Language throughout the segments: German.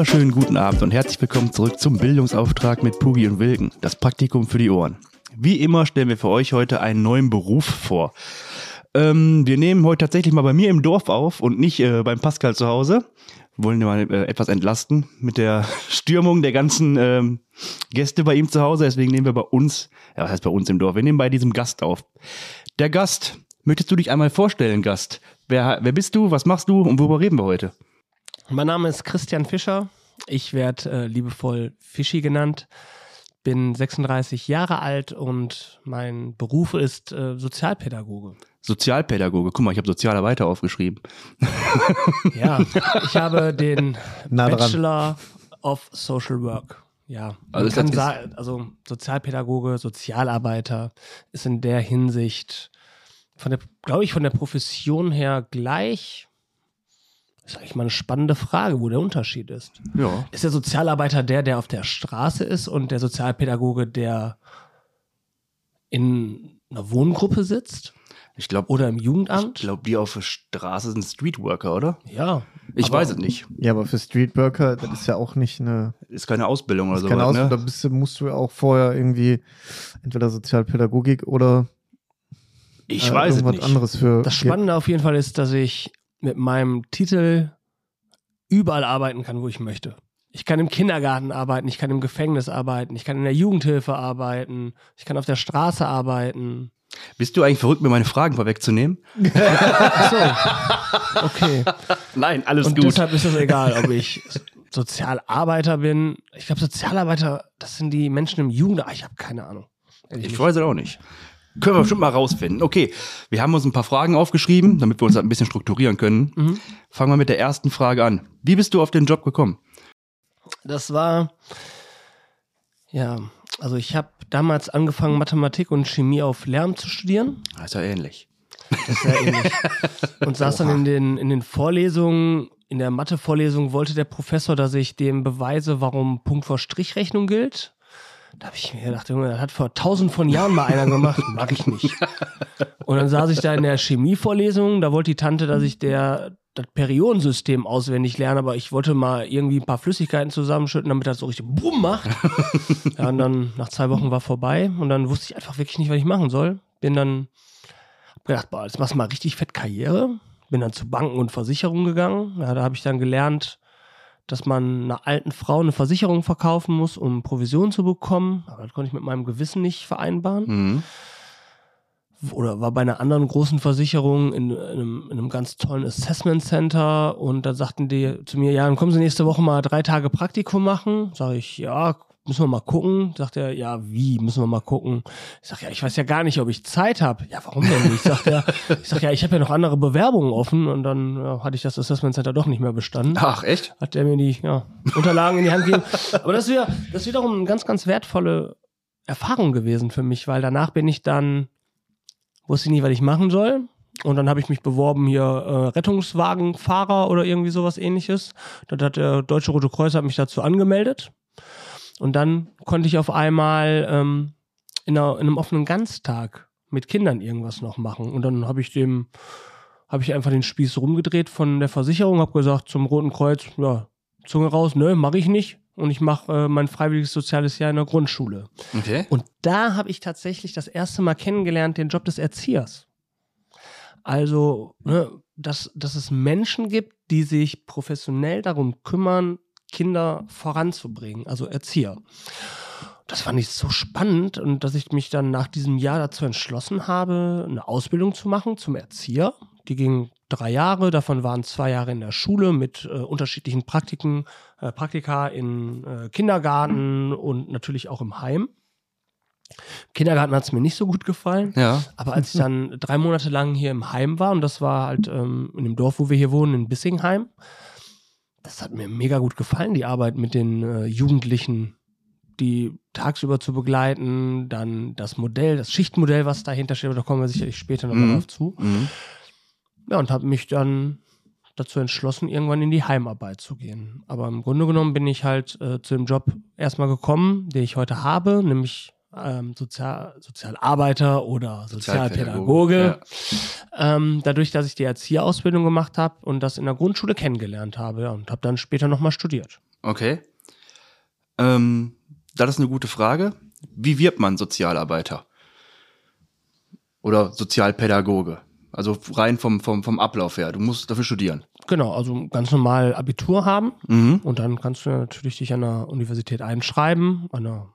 wunderschönen guten Abend und herzlich willkommen zurück zum Bildungsauftrag mit Pugi und Wilken, das Praktikum für die Ohren. Wie immer stellen wir für euch heute einen neuen Beruf vor. Ähm, wir nehmen heute tatsächlich mal bei mir im Dorf auf und nicht äh, beim Pascal zu Hause. Wir wollen mal äh, etwas entlasten mit der Stürmung der ganzen ähm, Gäste bei ihm zu Hause. Deswegen nehmen wir bei uns, ja, was heißt bei uns im Dorf? Wir nehmen bei diesem Gast auf. Der Gast, möchtest du dich einmal vorstellen, Gast? Wer, wer bist du, was machst du und worüber reden wir heute? Mein Name ist Christian Fischer. Ich werde äh, liebevoll Fischi genannt. Bin 36 Jahre alt und mein Beruf ist äh, Sozialpädagoge. Sozialpädagoge. Guck mal, ich habe Sozialarbeiter aufgeschrieben. Ja, ich habe den. Bachelor of Social Work. Ja, Also ist kann das- sagen, also Sozialpädagoge, Sozialarbeiter ist in der Hinsicht von der, glaube ich, von der Profession her gleich. Das ist eigentlich mal eine spannende Frage, wo der Unterschied ist. Ja. Ist der Sozialarbeiter der, der auf der Straße ist und der Sozialpädagoge, der in einer Wohngruppe sitzt Ich glaube, oder im ich Jugendamt? glaube, die auf der Straße sind Streetworker, oder? ja. Ich aber- weiß es nicht. Ja, aber für Streetworker, das ist ja auch nicht eine. Ist keine Ausbildung oder ist keine sowas, Aus- Da ne? bist du, musst du ja auch vorher irgendwie entweder Sozialpädagogik oder Ich äh, weiß es irgendwas nicht. anderes für. Das Spannende auf jeden Fall ist, dass ich mit meinem Titel überall arbeiten kann, wo ich möchte. Ich kann im Kindergarten arbeiten, ich kann im Gefängnis arbeiten, ich kann in der Jugendhilfe arbeiten, ich kann auf der Straße arbeiten. Bist du eigentlich verrückt, mir meine Fragen vorwegzunehmen? Achso. Okay. Nein, alles Und deshalb ist es egal, ob ich Sozialarbeiter bin. Ich glaube, Sozialarbeiter, das sind die Menschen im Jugend. Ah, ich habe keine Ahnung. Ich nicht. weiß es auch nicht. Können wir bestimmt mal rausfinden. Okay, wir haben uns ein paar Fragen aufgeschrieben, damit wir uns das ein bisschen strukturieren können. Mhm. Fangen wir mit der ersten Frage an. Wie bist du auf den Job gekommen? Das war, ja, also ich habe damals angefangen, Mathematik und Chemie auf Lärm zu studieren. Das ist ja ähnlich. Das ist sehr ähnlich. Und saß dann in den, in den Vorlesungen, in der Mathe-Vorlesung wollte der Professor, dass ich dem beweise, warum Punkt vor Strichrechnung gilt. Da habe ich mir gedacht, Junge, das hat vor tausend von Jahren mal einer gemacht. Mag ich nicht. Und dann saß ich da in der Chemievorlesung, da wollte die Tante, dass ich der das Periodensystem auswendig lerne, aber ich wollte mal irgendwie ein paar Flüssigkeiten zusammenschütten, damit das so richtig Bumm macht. ja, und dann nach zwei Wochen war vorbei und dann wusste ich einfach wirklich nicht, was ich machen soll. Bin dann hab gedacht, boah, jetzt machst du mal richtig fett Karriere. Bin dann zu Banken und Versicherungen gegangen. Ja, da habe ich dann gelernt, dass man einer alten Frau eine Versicherung verkaufen muss, um Provision zu bekommen. Aber das konnte ich mit meinem Gewissen nicht vereinbaren Mhm. oder war bei einer anderen großen Versicherung in, in, einem, in einem ganz tollen Assessment Center und da sagten die zu mir, ja, dann kommen Sie nächste Woche mal drei Tage Praktikum machen. Sag ich, ja, müssen wir mal gucken. Sagt er, ja, wie, müssen wir mal gucken. Ich sag, ja, ich weiß ja gar nicht, ob ich Zeit habe. Ja, warum denn nicht? Sagt er, ich sag, ja, ich habe ja noch andere Bewerbungen offen und dann ja, hatte ich das Assessment Center doch nicht mehr bestanden Ach, echt? hat der mir die ja, Unterlagen in die Hand gegeben. Aber das wäre das ist wiederum eine ganz, ganz wertvolle Erfahrung gewesen für mich, weil danach bin ich dann, wusste ich nicht, was ich machen soll. Und dann habe ich mich beworben hier äh, Rettungswagenfahrer oder irgendwie sowas ähnliches. Dann hat der Deutsche Rote Kreuz hat mich dazu angemeldet. Und dann konnte ich auf einmal ähm, in, einer, in einem offenen Ganztag mit Kindern irgendwas noch machen. Und dann habe ich dem, habe ich einfach den Spieß rumgedreht von der Versicherung, habe gesagt zum Roten Kreuz, ja, Zunge raus, ne, mache ich nicht. Und ich mache äh, mein freiwilliges soziales Jahr in der Grundschule. Okay. Und da habe ich tatsächlich das erste Mal kennengelernt den Job des Erziehers. Also, ne, dass, dass es Menschen gibt, die sich professionell darum kümmern, Kinder voranzubringen, also Erzieher. Das fand ich so spannend und dass ich mich dann nach diesem Jahr dazu entschlossen habe, eine Ausbildung zu machen zum Erzieher. Die ging drei Jahre, davon waren zwei Jahre in der Schule mit äh, unterschiedlichen Praktiken, äh, Praktika in äh, Kindergarten und natürlich auch im Heim. Kindergarten hat es mir nicht so gut gefallen. Ja. Aber als ich dann drei Monate lang hier im Heim war, und das war halt ähm, in dem Dorf, wo wir hier wohnen, in Bissingheim, das hat mir mega gut gefallen, die Arbeit mit den äh, Jugendlichen, die tagsüber zu begleiten, dann das Modell, das Schichtmodell, was dahinter steht, aber da kommen wir sicherlich später nochmal Mhm. drauf zu. Mhm. Ja, und habe mich dann dazu entschlossen, irgendwann in die Heimarbeit zu gehen. Aber im Grunde genommen bin ich halt äh, zu dem Job erstmal gekommen, den ich heute habe, nämlich ähm, Sozial Sozialarbeiter oder Sozialpädagoge. Ähm, dadurch, dass ich die Erzieherausbildung gemacht habe und das in der Grundschule kennengelernt habe ja, und habe dann später nochmal studiert. Okay. Ähm, das ist eine gute Frage. Wie wird man Sozialarbeiter? Oder Sozialpädagoge? Also rein vom, vom, vom Ablauf her. Du musst dafür studieren. Genau, also ganz normal Abitur haben Mhm. und dann kannst du natürlich dich an der Universität einschreiben, an einer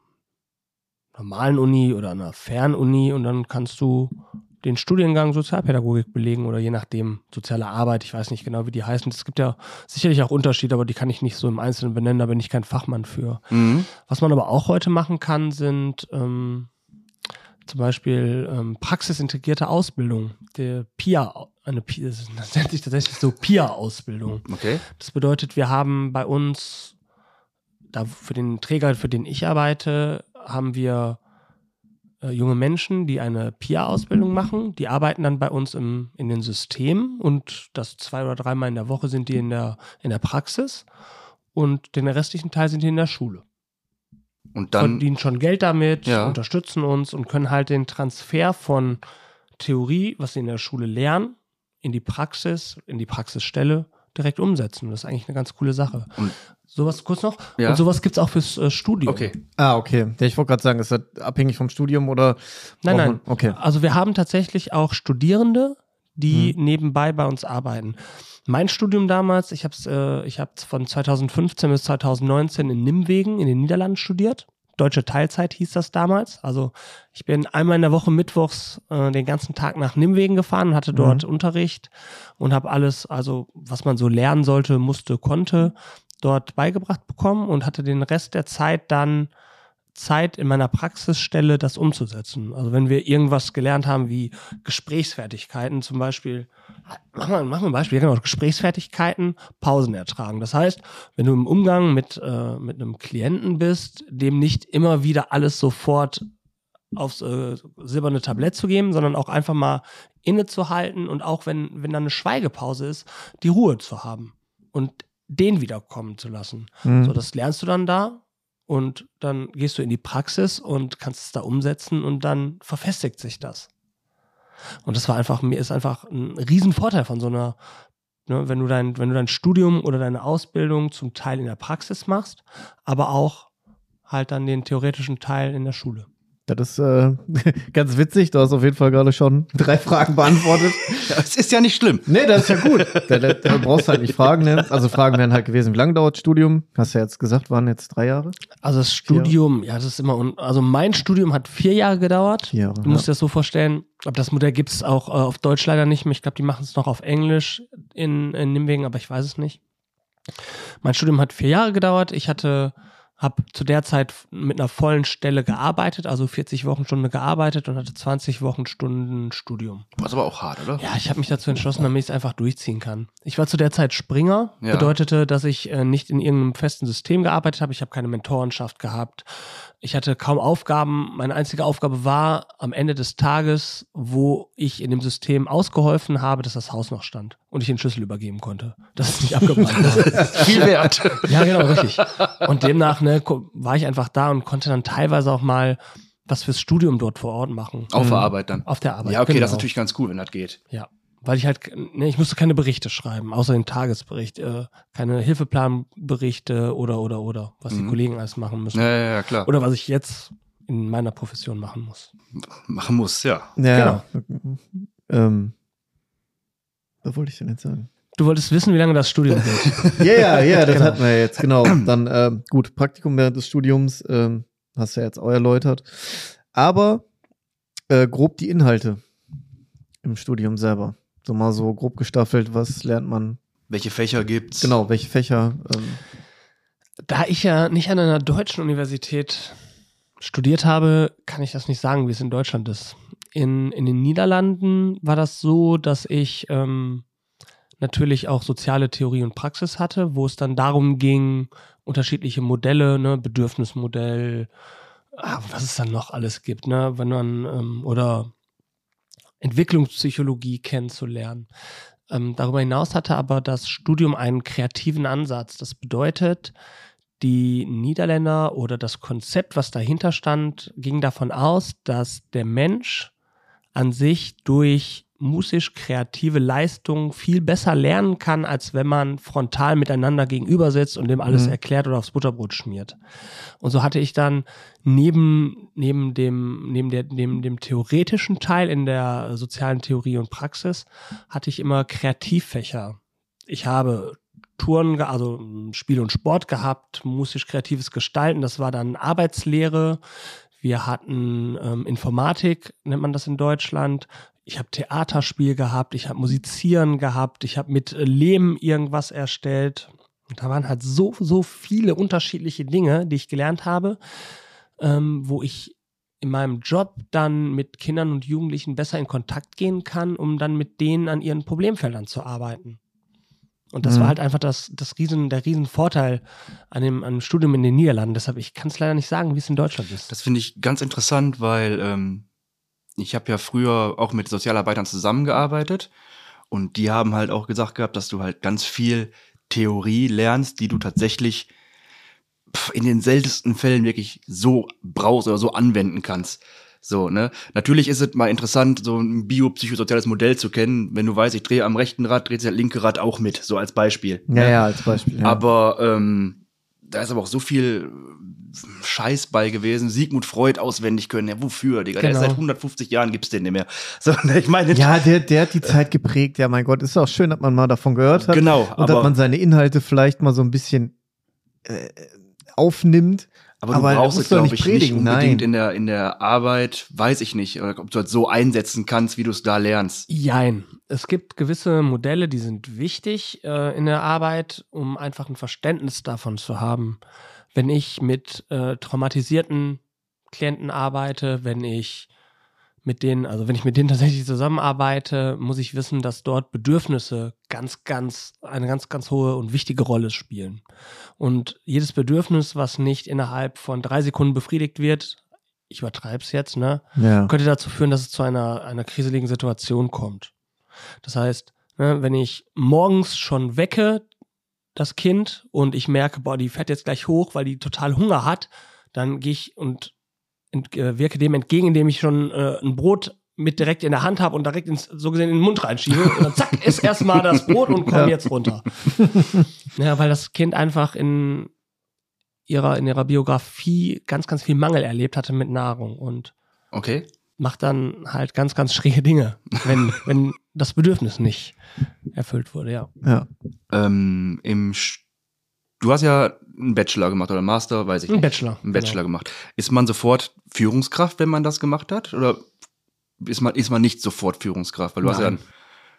normalen Uni oder einer Fernuni und dann kannst du den Studiengang Sozialpädagogik belegen oder je nachdem soziale Arbeit, ich weiß nicht genau, wie die heißen. Es gibt ja sicherlich auch Unterschiede, aber die kann ich nicht so im Einzelnen benennen, da bin ich kein Fachmann für. Mhm. Was man aber auch heute machen kann, sind ähm, zum Beispiel ähm, praxisintegrierte Ausbildung. Der PIA, eine PIA, das nennt sich tatsächlich so PIA-Ausbildung. Okay. Das bedeutet, wir haben bei uns, da für den Träger, für den ich arbeite, haben wir äh, junge Menschen, die eine PIA-Ausbildung machen. Die arbeiten dann bei uns im, in den Systemen und das zwei oder dreimal in der Woche sind die in der, in der Praxis und den restlichen Teil sind die in der Schule Und dann. verdienen schon Geld damit, Ja. unterstützen uns und können halt den Transfer von Theorie, was sie in der Schule lernen, in die Praxis, in die Praxisstelle direkt umsetzen. Das ist eigentlich eine ganz coole Sache. Und- sowas kurz noch. Ja. Und sowas gibt es auch fürs äh, Studium. Okay. Ah, okay. Ja, ich wollte gerade sagen, ist das abhängig vom Studium oder? Nein, nein. Okay. Also wir haben tatsächlich auch Studierende, die Hm. nebenbei bei uns arbeiten. Mein Studium damals, ich habe es äh, ich hab's von 2015 bis 2019 in Nimwegen in den Niederlanden studiert. Deutsche Teilzeit hieß das damals. Also ich bin einmal in der Woche mittwochs äh, den ganzen Tag nach Nimwegen gefahren und hatte dort Unterricht und habe alles, also was man so lernen sollte, musste, konnte, dort beigebracht bekommen und hatte den Rest der Zeit dann Zeit in meiner Praxisstelle, das umzusetzen. Also wenn wir irgendwas gelernt haben wie Gesprächsfertigkeiten zum Beispiel, machen wir, machen wir ein Beispiel, genau, Gesprächsfertigkeiten, Pausen ertragen. Das heißt, wenn du im Umgang mit, äh, mit einem Klienten bist, dem nicht immer wieder alles sofort aufs äh, silberne Tablett zu geben, sondern auch einfach mal innezuhalten und auch wenn, wenn da eine Schweigepause ist, die Ruhe zu haben und den wiederkommen zu lassen. Mhm. So, das lernst du dann da und dann gehst du in die Praxis und kannst es da umsetzen und dann verfestigt sich das. Und das war einfach, mir ist einfach ein Riesenvorteil von so einer, ne, wenn du dein, wenn du dein Studium oder deine Ausbildung zum Teil in der Praxis machst, aber auch halt dann den theoretischen Teil in der Schule. Das ist äh, ganz witzig. Du hast auf jeden Fall gerade schon drei Fragen beantwortet. Ja, es ist ja nicht schlimm. nee, das ist ja gut. Da, da, da brauchst du halt nicht Fragen. Ne? Also Fragen wären halt gewesen, wie lange dauert Studium? Hast du ja jetzt gesagt, waren jetzt drei Jahre? Also das Studium, ja, das ist immer, un also mein Studium hat vier Jahre gedauert. Vier Jahre, Du musst dir das so vorstellen, aber das Modell gibt es auch äh, auf Deutsch leider nicht mehr. Ich glaube, die machen es noch auf Englisch in, in Nimwegen, aber ich weiß es nicht. Mein Studium hat vier Jahre gedauert. Ich hatte, habe zu der Zeit mit einer vollen Stelle gearbeitet, also 40 Wochenstunde gearbeitet und hatte 20 Wochenstunden Studium. Ist aber auch hart, oder? Ja, ich habe mich dazu entschlossen, damit ich es einfach durchziehen kann. Ich war zu der Zeit Springer, Ja. bedeutete, dass ich äh, nicht in irgendeinem festen System gearbeitet habe. Ich habe keine Mentorenschaft gehabt. Ich hatte kaum Aufgaben. Meine einzige Aufgabe war am Ende des Tages, wo ich in dem System ausgeholfen habe, dass das Haus noch stand und ich den Schlüssel übergeben konnte. Das ist nicht abgebrannt war. Viel wert. Ja, genau, richtig. Und demnach ne, war ich einfach da und konnte dann teilweise auch mal was fürs Studium dort vor Ort machen. Auf der Arbeit dann. Auf der Arbeit. Ja, okay, das ist genau. natürlich ganz cool, wenn das geht. Ja, weil ich halt, ne, ich musste keine Berichte schreiben, außer den Tagesbericht, äh, keine Hilfeplanberichte oder, oder, oder, was die Mhm. Kollegen alles machen müssen. Ja, ja, ja, klar. Oder was ich jetzt in meiner Profession machen muss. Machen muss, ja. Ja. Ähm, was wollte ich denn jetzt sagen? Du wolltest wissen, wie lange das Studium geht. Ja, ja, ja, das Genau. hatten wir jetzt, genau. Dann, ähm, gut, Praktikum während des Studiums, ähm, hast du ja jetzt auch erläutert. Aber äh, grob die Inhalte im Studium selber. So mal so grob gestaffelt, was lernt man? Welche Fächer gibt's? Genau, welche Fächer? Ähm, da ich ja nicht an einer deutschen Universität studiert habe, kann ich das nicht sagen, wie es in Deutschland ist. In, in den Niederlanden war das so, dass ich ähm, natürlich auch soziale Theorie und Praxis hatte, wo es dann darum ging, unterschiedliche Modelle, ne, Bedürfnismodell, ah, was es dann noch alles gibt, ne, wenn man ähm, oder Entwicklungspsychologie kennenzulernen. Ähm, darüber hinaus hatte aber das Studium einen kreativen Ansatz. Das bedeutet, die Niederländer oder das Konzept, was dahinter stand, ging davon aus, dass der Mensch an sich durch musisch-kreative Leistung viel besser lernen kann, als wenn man frontal miteinander gegenüber sitzt und dem alles Mhm. erklärt oder aufs Butterbrot schmiert. Und so hatte ich dann neben, neben dem, neben der, neben dem theoretischen Teil in der sozialen Theorie und Praxis hatte ich immer Kreativfächer. Ich habe Touren, also Spiel und Sport gehabt, musisch-kreatives Gestalten, das war dann Arbeitslehre. Wir hatten ähm, Informatik, nennt man das in Deutschland. Ich habe Theaterspiel gehabt, ich habe Musizieren gehabt, ich habe mit äh, Lehm irgendwas erstellt. Und da waren halt so, so viele unterschiedliche Dinge, die ich gelernt habe, ähm, wo ich in meinem Job dann mit Kindern und Jugendlichen besser in Kontakt gehen kann, um dann mit denen an ihren Problemfeldern zu arbeiten. Und das Mhm. war halt einfach das, das Riesen, der Riesenvorteil an dem, an dem Studium in den Niederlanden. Deshalb, ich kann es leider nicht sagen, wie es in Deutschland ist. Das finde ich ganz interessant, weil ähm, ich habe ja früher auch mit Sozialarbeitern zusammengearbeitet und die haben halt auch gesagt gehabt, dass du halt ganz viel Theorie lernst, die du tatsächlich in den seltensten Fällen wirklich so brauchst oder so anwenden kannst. So, ne? Natürlich ist es mal interessant, so ein biopsychosoziales Modell zu kennen. Wenn du weißt, ich drehe am rechten Rad, dreht sich das linke Rad auch mit, so als Beispiel. Ja, ne? ja, als Beispiel. Ja. Aber ähm, da ist aber auch so viel Scheiß bei gewesen. Sigmund Freud auswendig können. Ja, wofür, Digga? Der ist Genau. seit 150 Jahren gibt's den nicht mehr. So, ne, ich meine, ja, der, der hat die Zeit geprägt. Ja, mein Gott, ist auch schön, dass man mal davon gehört hat. genau. und dass man seine Inhalte vielleicht mal so ein bisschen äh, aufnimmt. Aber du aber er brauchst es, glaube nicht ich, nicht predigen, unbedingt nein. in der, in der Arbeit, weiß ich nicht, oder ob du das so einsetzen kannst, wie du es da lernst. Jein. Es gibt gewisse Modelle, die sind wichtig äh, in der Arbeit, um einfach ein Verständnis davon zu haben. Wenn ich mit äh, traumatisierten Klienten arbeite, wenn ich mit denen, also wenn ich mit denen tatsächlich zusammenarbeite, muss ich wissen, dass dort Bedürfnisse ganz, ganz, eine ganz, ganz hohe und wichtige Rolle spielen. Und jedes Bedürfnis, was nicht innerhalb von drei Sekunden befriedigt wird, ich übertreibe es jetzt, ne, Ja. könnte dazu führen, dass es zu einer, einer kriseligen Situation kommt. Das heißt, ne, wenn ich morgens schon wecke, das Kind, und ich merke, boah, die fährt jetzt gleich hoch, weil die total Hunger hat, dann gehe ich und ent, äh, wirke dem entgegen, indem ich schon äh, ein Brot mit direkt in der Hand habe und direkt ins, so gesehen in den Mund reinschiebe. Und dann zack, ist erstmal das Brot und komm Ja. jetzt runter. ja, weil das Kind einfach in ihrer, in ihrer Biografie ganz, ganz viel Mangel erlebt hatte mit Nahrung und Okay? macht dann halt ganz, ganz schräge Dinge, wenn, wenn das Bedürfnis nicht erfüllt wurde, ja. ja. Ähm, im Sch du hast ja einen Bachelor gemacht oder einen Master, weiß ich Ein nicht. Bachelor. Einen Bachelor gemacht. Ist man sofort Führungskraft, wenn man das gemacht hat? Oder ist man, ist man nicht sofort Führungskraft? Weil du hast ja, Nein.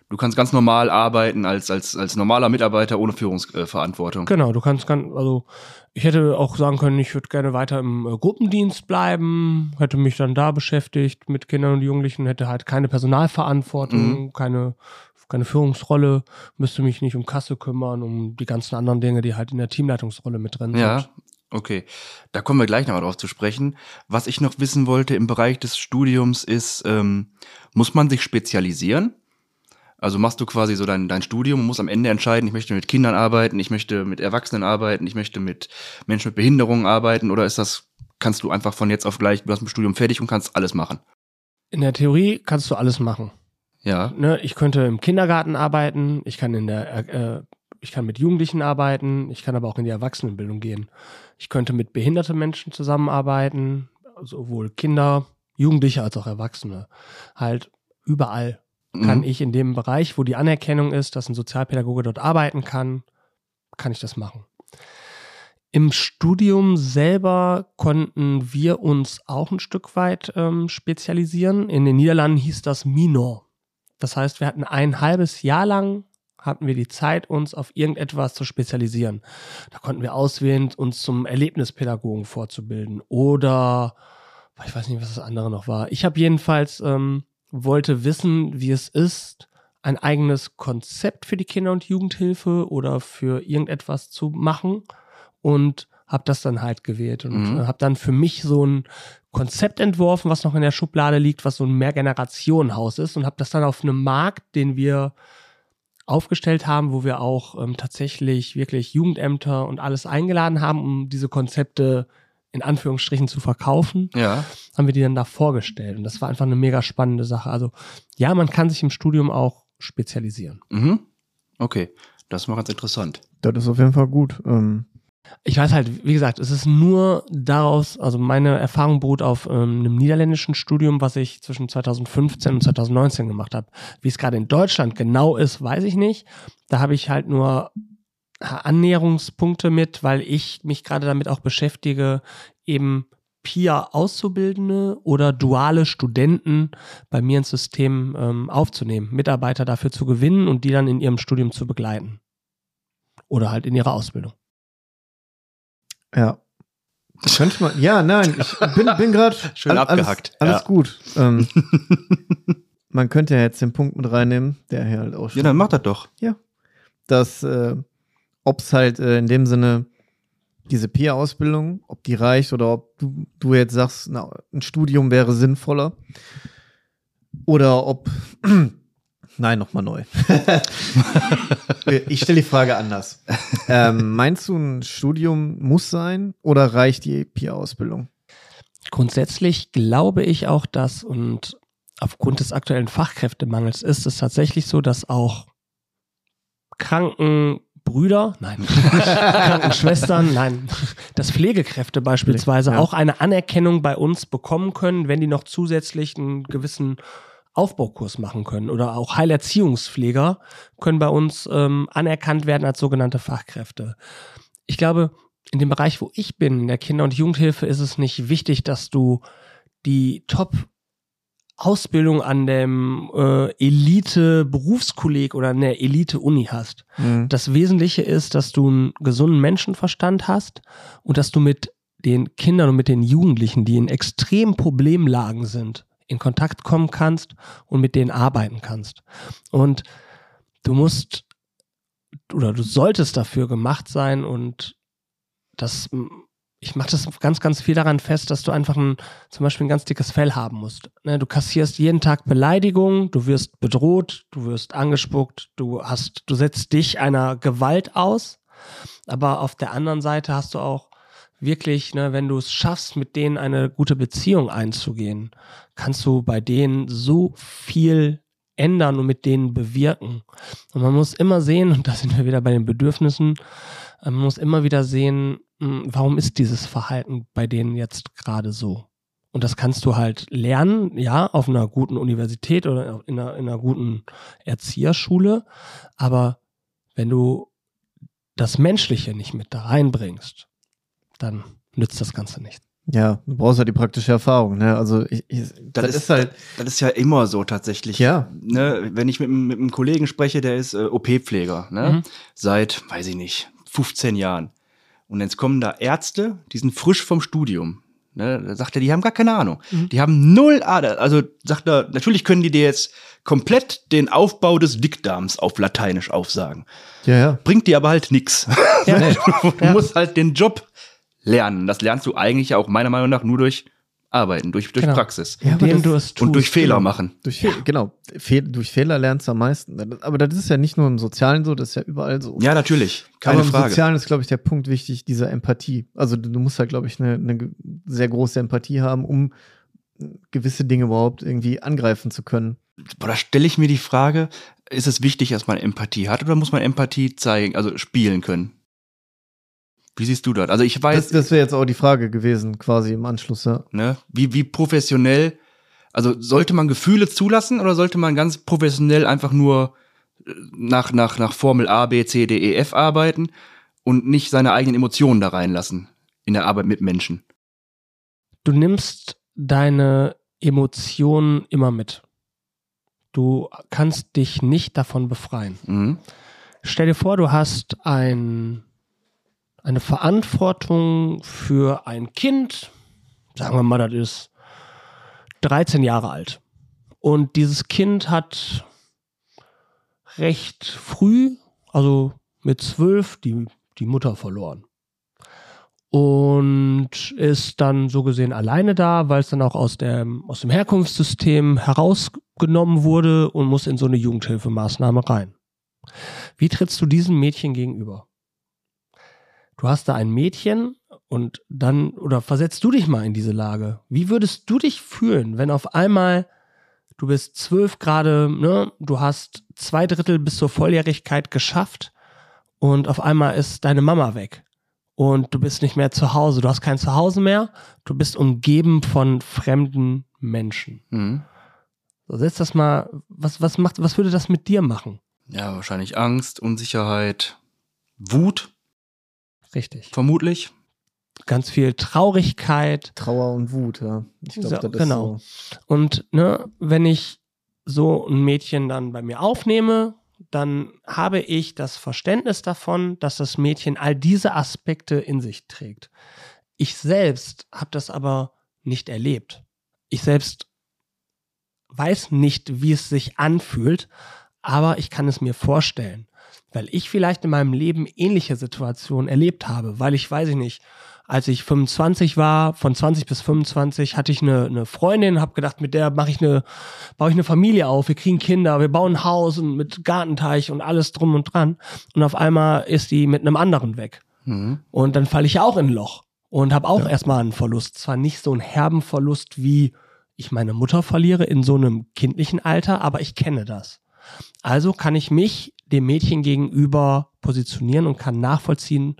du kannst ganz normal arbeiten als, als, als normaler Mitarbeiter ohne Führungsverantwortung. Genau, du kannst ganz, also ich hätte auch sagen können, ich würde gerne weiter im äh, Gruppendienst bleiben, hätte mich dann da beschäftigt mit Kindern und Jugendlichen, hätte halt keine Personalverantwortung, keine, keine Führungsrolle, müsste mich nicht um Kasse kümmern, um die ganzen anderen Dinge, die halt in der Teamleitungsrolle mit drin Ja, sind. okay. Da kommen wir gleich noch drauf zu sprechen. Was ich noch wissen wollte im Bereich des Studiums ist, ähm, muss man sich spezialisieren? Also machst du quasi so dein, dein Studium und musst am Ende entscheiden, ich möchte mit Kindern arbeiten, ich möchte mit Erwachsenen arbeiten, ich möchte mit Menschen mit Behinderungen arbeiten oder ist das, kannst du einfach von jetzt auf gleich, du hast ein Studium fertig und kannst alles machen? In der Theorie kannst du alles machen. Ja. ne, ich könnte im Kindergarten arbeiten, ich kann in der, äh, ich kann mit Jugendlichen arbeiten, ich kann aber auch in die Erwachsenenbildung gehen. Ich könnte mit behinderten Menschen zusammenarbeiten, sowohl Kinder, Jugendliche als auch Erwachsene. Halt überall kann Mhm. ich in dem Bereich, wo die Anerkennung ist, dass ein Sozialpädagoge dort arbeiten kann, kann ich das machen. Im Studium selber konnten wir uns auch ein Stück weit ähm, spezialisieren. In den Niederlanden hieß das Minor. Das heißt, wir hatten ein halbes Jahr lang hatten wir die Zeit, uns auf irgendetwas zu spezialisieren. Da konnten wir auswählen, uns zum Erlebnispädagogen vorzubilden oder ich weiß nicht, was das andere noch war. Ich habe jedenfalls ähm, wollte wissen, wie es ist, ein eigenes Konzept für die Kinder- und Jugendhilfe oder für irgendetwas zu machen und habe das dann halt gewählt und Mhm. habe dann für mich so ein Konzept entworfen, was noch in der Schublade liegt, was so ein Mehrgenerationenhaus ist und habe das dann auf einem Markt, den wir aufgestellt haben, wo wir auch ähm, tatsächlich wirklich Jugendämter und alles eingeladen haben, um diese Konzepte in Anführungsstrichen zu verkaufen, Ja. haben wir die dann da vorgestellt. Und das war einfach eine mega spannende Sache. Also ja, man kann sich im Studium auch spezialisieren. Mhm. Okay. Das ist mal ganz interessant. Das ist auf jeden Fall gut. Ähm, Ich weiß halt, wie gesagt, es ist nur daraus, also meine Erfahrung beruht auf ähm, einem niederländischen Studium, was ich zwischen 2015 und 2019 gemacht habe. Wie es gerade in Deutschland genau ist, weiß ich nicht. Da habe ich halt nur Annäherungspunkte mit, weil ich mich gerade damit auch beschäftige, eben Peer-Auszubildende oder duale Studenten bei mir ins System ähm, aufzunehmen, Mitarbeiter dafür zu gewinnen und die dann in ihrem Studium zu begleiten. Oder halt in ihrer Ausbildung. Ja. Könnte man. Ja, nein, ich bin, bin gerade. Schön abgehackt, Alles, alles ja. gut. Ähm, man könnte ja jetzt den Punkt mit reinnehmen, der hier halt auch schon. Ja, dann mach das doch. dass äh, ob es halt äh, in dem Sinne diese Peer-Ausbildung, ob die reicht oder ob du, du jetzt sagst, na, ein Studium wäre sinnvoller. Oder ob. Nein, nochmal neu. ich stelle die Frage anders. Ähm, meinst du, ein Studium muss sein oder reicht die Peer-Ausbildung? Grundsätzlich glaube ich auch, dass und aufgrund des aktuellen Fachkräftemangels ist es tatsächlich so, dass auch Krankenbrüder, nein, Krankenschwestern, nein, dass Pflegekräfte beispielsweise Ja. auch eine Anerkennung bei uns bekommen können, wenn die noch zusätzlich einen gewissen Aufbaukurs machen können. Oder auch Heilerziehungspfleger können bei uns ähm, anerkannt werden als sogenannte Fachkräfte. Ich glaube, in dem Bereich, wo ich bin, in der Kinder- und Jugendhilfe, ist es nicht wichtig, dass du die Top Ausbildung an dem äh, Elite-Berufskolleg oder an der Elite-Uni hast. Mhm. Das Wesentliche ist, dass du einen gesunden Menschenverstand hast und dass du mit den Kindern und mit den Jugendlichen, die in extremen Problemlagen sind, in Kontakt kommen kannst und mit denen arbeiten kannst. Und du musst oder du solltest dafür gemacht sein und das, ich mache das ganz, ganz viel daran fest, dass du einfach ein, zum Beispiel ein ganz dickes Fell haben musst. Ne, du kassierst jeden Tag Beleidigungen, du wirst bedroht, du wirst angespuckt, du hast, du setzt dich einer Gewalt aus, aber auf der anderen Seite hast du auch wirklich, ne, wenn du es schaffst, mit denen eine gute Beziehung einzugehen, kannst du bei denen so viel ändern und mit denen bewirken. Und man muss immer sehen, und da sind wir wieder bei den Bedürfnissen, äh, man muss immer wieder sehen, mh, warum ist dieses Verhalten bei denen jetzt gerade so? Und das kannst du halt lernen, ja, auf einer guten Universität oder in einer, in einer guten Erzieherschule. Aber wenn du das Menschliche nicht mit da reinbringst, dann nützt das Ganze nicht. Ja, du brauchst ja die praktische Erfahrung. Ne? Also ich, ich, das, ist, halt. Das ist ja immer so tatsächlich. Ja. Ne, wenn ich mit, einem- mit einem Kollegen spreche, der ist äh, OP-Pfleger, ne? Mhm. Seit, weiß ich nicht, 15 Jahren. Und jetzt kommen da Ärzte, die sind frisch vom Studium. Ne? Da sagt er, die haben gar keine Ahnung. Mhm. Die haben null Ader. Also sagt er, natürlich können die dir jetzt komplett den Aufbau des Dickdarms auf Lateinisch aufsagen. Ja, ja. Bringt dir aber halt nix. Ja. Du Ja. musst halt den Job lernen. Das lernst du eigentlich auch meiner Meinung nach nur durch Arbeiten, durch, durch Genau. Praxis. Ja, Indem du es tust. Und durch Fehler genau. machen. Durch Fehl, genau. Fehl, durch Fehler lernst du am meisten. Aber das ist ja nicht nur im Sozialen so, das ist ja überall so. Ja, natürlich. Keine Aber im Frage. Sozialen ist, glaube ich, der Punkt wichtig, diese Empathie. Also du, musst halt, glaube ich, eine, eine sehr große Empathie haben, um gewisse Dinge überhaupt irgendwie angreifen zu können. Boah, da stelle ich mir die Frage, ist es wichtig, dass man Empathie hat oder muss man Empathie zeigen, also spielen können? Wie siehst du das? Also ich Das, weiß, das wäre jetzt auch die Frage gewesen, quasi im Anschluss. Ja. ne, wie, wie professionell, also sollte man Gefühle zulassen oder sollte man ganz professionell einfach nur äh, nach, nach, nach Formel A, B, C, D, E, F arbeiten und nicht seine eigenen Emotionen da reinlassen in der Arbeit mit Menschen? du nimmst deine Emotionen immer mit. Du kannst dich nicht davon befreien. Mhm. Stell dir vor, du hast ein, eine Verantwortung für ein Kind, sagen wir mal, das ist 13 Jahre alt. Und dieses Kind hat recht früh, also mit zwölf, die, die Mutter verloren. Und ist dann so gesehen alleine da, weil es dann auch aus dem, aus dem Herkunftssystem herausgenommen wurde und muss in so eine Jugendhilfemaßnahme rein. Wie trittst du diesem Mädchen gegenüber? Du hast da ein Mädchen, Und dann, oder versetzt du dich mal in diese Lage. Wie würdest du dich fühlen, wenn auf einmal du bist zwölf gerade, ne, du hast zwei Drittel bis zur Volljährigkeit geschafft und auf einmal ist deine Mama weg und du bist nicht mehr zu Hause, du hast kein Zuhause mehr, du bist umgeben von fremden Menschen. Mhm. So, setz das mal, was, was macht, was würde das mit dir machen? Ja, wahrscheinlich Angst, Unsicherheit, Wut, Richtig. vermutlich. Ganz viel Traurigkeit. Trauer und Wut, ja. Ich glaube, So, das ist genau. so. Und ne, wenn ich so ein Mädchen dann bei mir aufnehme, dann habe ich das Verständnis davon, dass das Mädchen all diese Aspekte in sich trägt. Ich selbst habe das aber nicht erlebt. Ich selbst weiß nicht, wie es sich anfühlt, aber ich kann es mir vorstellen, weil ich vielleicht in meinem Leben ähnliche Situationen erlebt habe, weil ich weiß ich nicht, als ich 25 war, von 20 bis 25, hatte ich eine, eine Freundin, habe gedacht, mit der mache ich eine, baue ich eine Familie auf, wir kriegen Kinder, wir bauen ein Haus und mit Gartenteich und alles drum und dran. Und auf einmal ist die mit einem anderen weg. Mhm. Und dann falle ich ja auch in ein Loch und habe auch erstmal einen Verlust. Zwar nicht so einen herben Verlust, wie ich meine Mutter verliere in so einem kindlichen Alter, aber ich kenne das. Also kann ich mich dem Mädchen gegenüber positionieren und kann nachvollziehen,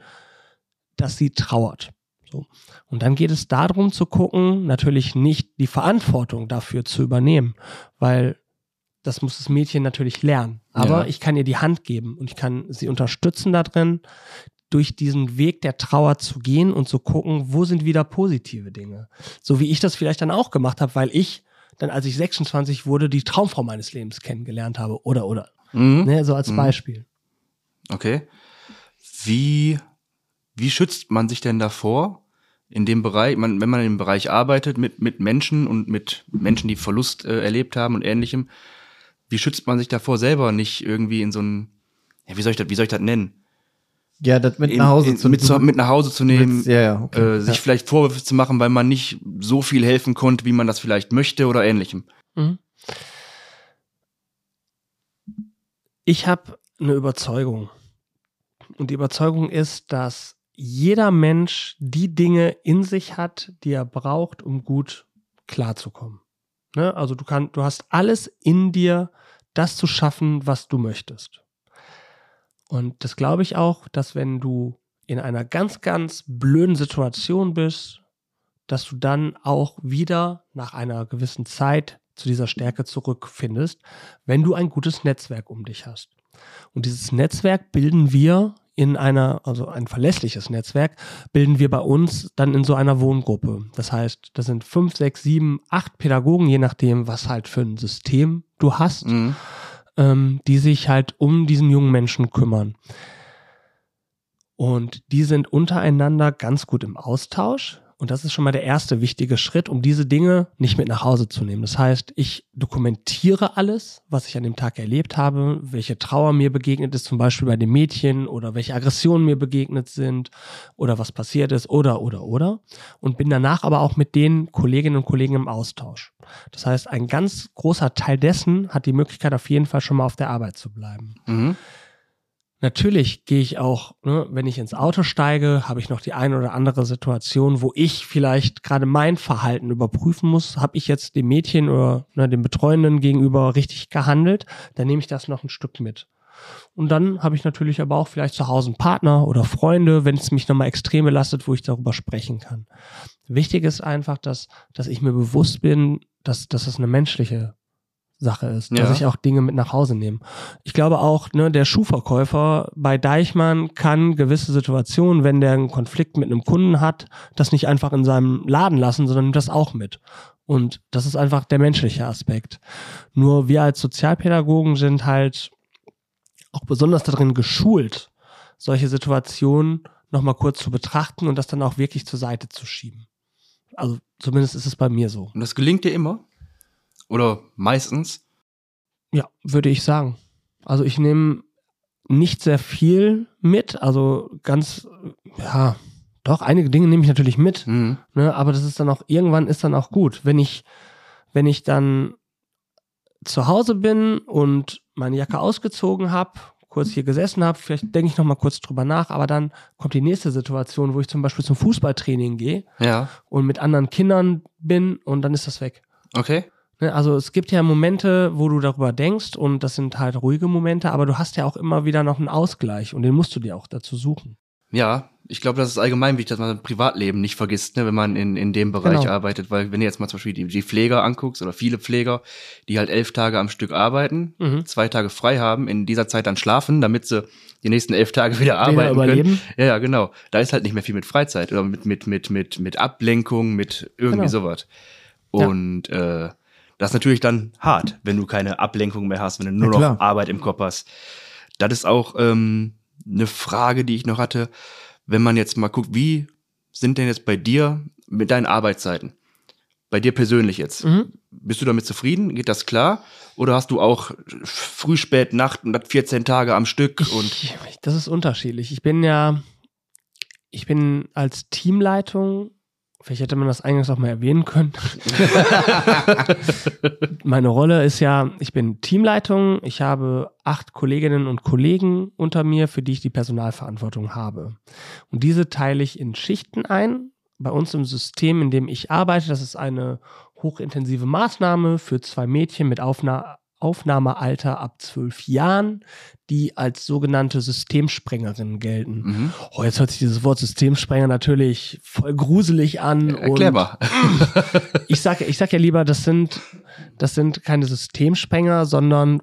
dass sie trauert. So. Und dann geht es darum zu gucken, natürlich nicht die Verantwortung dafür zu übernehmen, weil das muss das Mädchen natürlich lernen. Aber Ja. ich kann ihr die Hand geben und ich kann sie unterstützen darin, durch diesen Weg der Trauer zu gehen und zu gucken, wo sind wieder positive Dinge. So wie ich das vielleicht dann auch gemacht habe, weil ich dann, als ich 26 wurde, die Traumfrau meines Lebens kennengelernt habe. Oder, oder. Mhm. Ne, so als Mhm. Beispiel. Okay. Wie, wie schützt man sich denn davor in dem Bereich, man, wenn man in dem Bereich arbeitet mit, mit Menschen und mit Menschen, die Verlust äh, erlebt haben und ähnlichem, wie schützt man sich davor selber nicht irgendwie in so ein, ja, wie soll ich das, wie soll ich das nennen? Ja, das mit In- nach Hause in, zu mit, zu, mit nach Hause zu nehmen, Ja, ja, okay. äh, sich ja. vielleicht Vorwürfe zu machen, weil man nicht so viel helfen konnte, wie man das vielleicht möchte oder ähnlichem. Mhm. Ich habe eine Überzeugung. Und die Überzeugung ist, dass jeder Mensch die Dinge in sich hat, die er braucht, um gut klarzukommen. Ne? Also du kannst, du hast alles in dir, das zu schaffen, was du möchtest. Und das glaube ich auch, dass wenn du in einer ganz, ganz blöden Situation bist, dass du dann auch wieder nach einer gewissen Zeit zu dieser Stärke zurückfindest, wenn du ein gutes Netzwerk um dich hast. Und dieses Netzwerk bilden wir in einer, also ein verlässliches Netzwerk, bilden wir bei uns dann in so einer Wohngruppe. Das heißt, das sind fünf, sechs, sieben, acht Pädagogen, je nachdem, was halt für ein System du hast Mhm. ähm, die sich halt um diesen jungen Menschen kümmern. Und die sind untereinander ganz gut im Austausch. Und das ist schon mal der erste wichtige Schritt, um diese Dinge nicht mit nach Hause zu nehmen. Das heißt, ich dokumentiere alles, was ich an dem Tag erlebt habe, welche Trauer mir begegnet ist, zum Beispiel bei dem Mädchen oder welche Aggressionen mir begegnet sind oder was passiert ist oder, oder, oder. Und bin danach aber auch mit den Kolleginnen und Kollegen im Austausch. Das heißt, ein ganz großer Teil dessen hat die Möglichkeit, auf jeden Fall schon mal auf der Arbeit zu bleiben. Mhm. Natürlich gehe ich auch, ne, wenn ich ins Auto steige, habe ich noch die eine oder andere Situation, wo ich vielleicht gerade mein Verhalten überprüfen muss. Habe ich jetzt dem Mädchen oder ne, dem Betreuenden gegenüber richtig gehandelt? Dann nehme ich das noch ein Stück mit. Und dann habe ich natürlich aber auch vielleicht zu Hause einen Partner oder Freunde, wenn es mich nochmal extrem belastet, wo ich darüber sprechen kann. Wichtig ist einfach, dass, dass ich mir bewusst bin, dass, dass es eine menschliche Sache ist, dass Ja. ich auch Dinge mit nach Hause nehme. Ich glaube auch, ne, der Schuhverkäufer bei Deichmann kann gewisse Situationen, wenn der einen Konflikt mit einem Kunden hat, das nicht einfach in seinem Laden lassen, sondern nimmt das auch mit. Und das ist einfach der menschliche Aspekt. Nur wir als Sozialpädagogen sind halt auch besonders darin geschult, solche Situationen nochmal kurz zu betrachten und das dann auch wirklich zur Seite zu schieben. Also zumindest ist es bei mir so. Und das gelingt dir immer? Oder meistens? Ja, würde ich sagen. Also ich nehme nicht sehr viel mit, also ganz, ja, doch, einige Dinge nehme ich natürlich mit, Mhm. ne, aber das ist dann auch, irgendwann ist dann auch gut. Wenn ich, wenn ich dann zu Hause bin und meine Jacke ausgezogen habe, kurz hier gesessen habe, vielleicht denke ich noch mal kurz drüber nach, aber dann kommt die nächste Situation, wo ich zum Beispiel zum Fußballtraining gehe Ja. und mit anderen Kindern bin und dann ist das weg. Okay. Ne, Also es gibt ja Momente, wo du darüber denkst und das sind halt ruhige Momente, aber du hast ja auch immer wieder noch einen Ausgleich und den musst du dir auch dazu suchen. Ja, ich glaube, das ist allgemein wichtig, dass man Privatleben nicht vergisst, ne, wenn man in, in dem Bereich Genau. arbeitet. Weil wenn du jetzt mal zum Beispiel die, die Pfleger anguckst oder viele Pfleger, die halt elf Tage am Stück arbeiten, Mhm. zwei Tage frei haben, in dieser Zeit dann schlafen, damit sie die nächsten elf Tage wieder arbeiten überleben. können. Ja, ja, genau. Da ist halt nicht mehr viel mit Freizeit oder mit, mit, mit, mit, mit Ablenkung, mit irgendwie Genau. sowas. Ja. Und äh, das ist natürlich dann hart, wenn du keine Ablenkung mehr hast, wenn du nur Ja, noch. Arbeit im Kopf hast. Das ist auch ähm, eine Frage, die ich noch hatte. Wenn man jetzt mal guckt, wie sind denn jetzt bei dir mit deinen Arbeitszeiten? Bei dir persönlich jetzt. Mhm. Bist du damit zufrieden? Geht das klar? Oder hast du auch früh, spät, Nacht und das 14 Tage am Stück und Ich, das ist unterschiedlich. Ich bin ja, ich bin als Teamleitung, vielleicht hätte man das eingangs auch mal erwähnen können. Meine Rolle ist ja, ich bin Teamleitung, ich habe acht Kolleginnen und Kollegen unter mir, für die ich die Personalverantwortung habe. Und diese teile ich in Schichten ein. Bei uns im System, in dem ich arbeite, das ist eine hochintensive Maßnahme für zwei Mädchen mit Aufna Aufnahmealter ab zwölf Jahren, die als sogenannte Systemsprengerinnen gelten. mhm. Oh, jetzt hört sich dieses Wort Systemsprenger natürlich voll gruselig an. erklär und mal. ich sage ich sag ja lieber, das sind, das sind keine Systemsprenger, sondern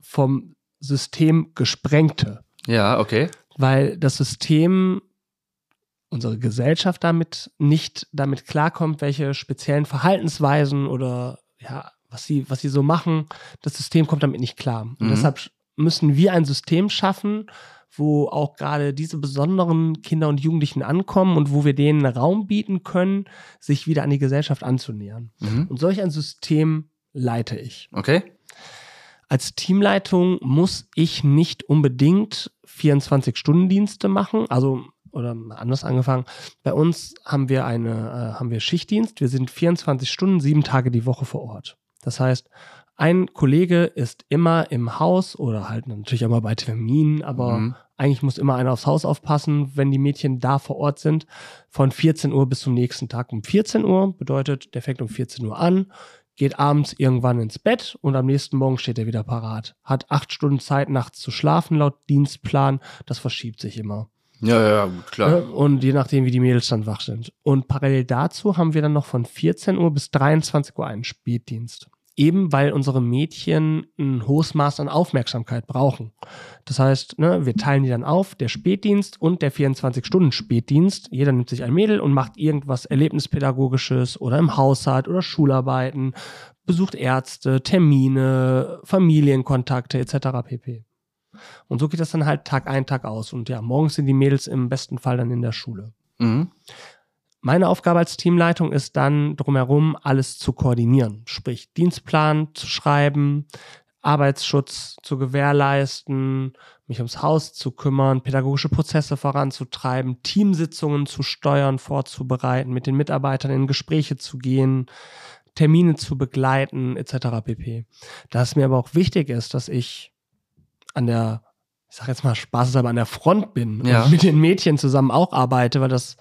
vom System gesprengte. ja, okay. Weil das System, unsere Gesellschaft damit nicht damit klarkommt, welche speziellen Verhaltensweisen oder ja, was sie, was sie so machen, das System kommt damit nicht klar. Und Mhm. deshalb müssen wir ein System schaffen, wo auch gerade diese besonderen Kinder und Jugendlichen ankommen und wo wir denen Raum bieten können, sich wieder an die Gesellschaft anzunähern. Mhm. Und solch ein System leite ich. Okay. Als Teamleitung muss ich nicht unbedingt 24-Stunden-Dienste machen. Also, oder anders angefangen. Bei uns haben wir eine, äh, haben wir Schichtdienst. Wir sind 24 Stunden, sieben Tage die Woche vor Ort. Das heißt, ein Kollege ist immer im Haus oder halt natürlich immer bei Terminen, aber Mhm. eigentlich muss immer einer aufs Haus aufpassen, wenn die Mädchen da vor Ort sind, von 14 Uhr bis zum nächsten Tag um 14 Uhr. Bedeutet, der fängt um 14 Uhr an, geht abends irgendwann ins Bett und am nächsten Morgen steht er wieder parat. Hat acht Stunden Zeit, nachts zu schlafen laut Dienstplan. Das verschiebt sich immer. Ja, ja, gut, klar. Ne? Und je nachdem, wie die Mädels dann wach sind. Und parallel dazu haben wir dann noch von 14 Uhr bis 23 Uhr einen Spätdienst. Eben weil unsere Mädchen ein hohes Maß an Aufmerksamkeit brauchen. Das heißt, ne, wir teilen die dann auf, der Spätdienst und der 24-Stunden-Spätdienst. Jeder nimmt sich ein Mädel und macht irgendwas Erlebnispädagogisches oder im Haushalt oder Schularbeiten, besucht Ärzte, Termine, Familienkontakte etc. pp. Und so geht das dann halt Tag ein, Tag aus. Und ja, morgens sind die Mädels im besten Fall dann in der Schule. Mhm. Meine Aufgabe als Teamleitung ist dann drumherum alles zu koordinieren, sprich Dienstplan zu schreiben, Arbeitsschutz zu gewährleisten, mich ums Haus zu kümmern, pädagogische Prozesse voranzutreiben, Teamsitzungen zu steuern, vorzubereiten, mit den Mitarbeitern in Gespräche zu gehen, Termine zu begleiten, etc. pp. Da es mir aber auch wichtig ist, dass ich an der, ich sag jetzt mal spaßeshalber, an der Front bin Ja. und mit den Mädchen zusammen auch arbeite, weil das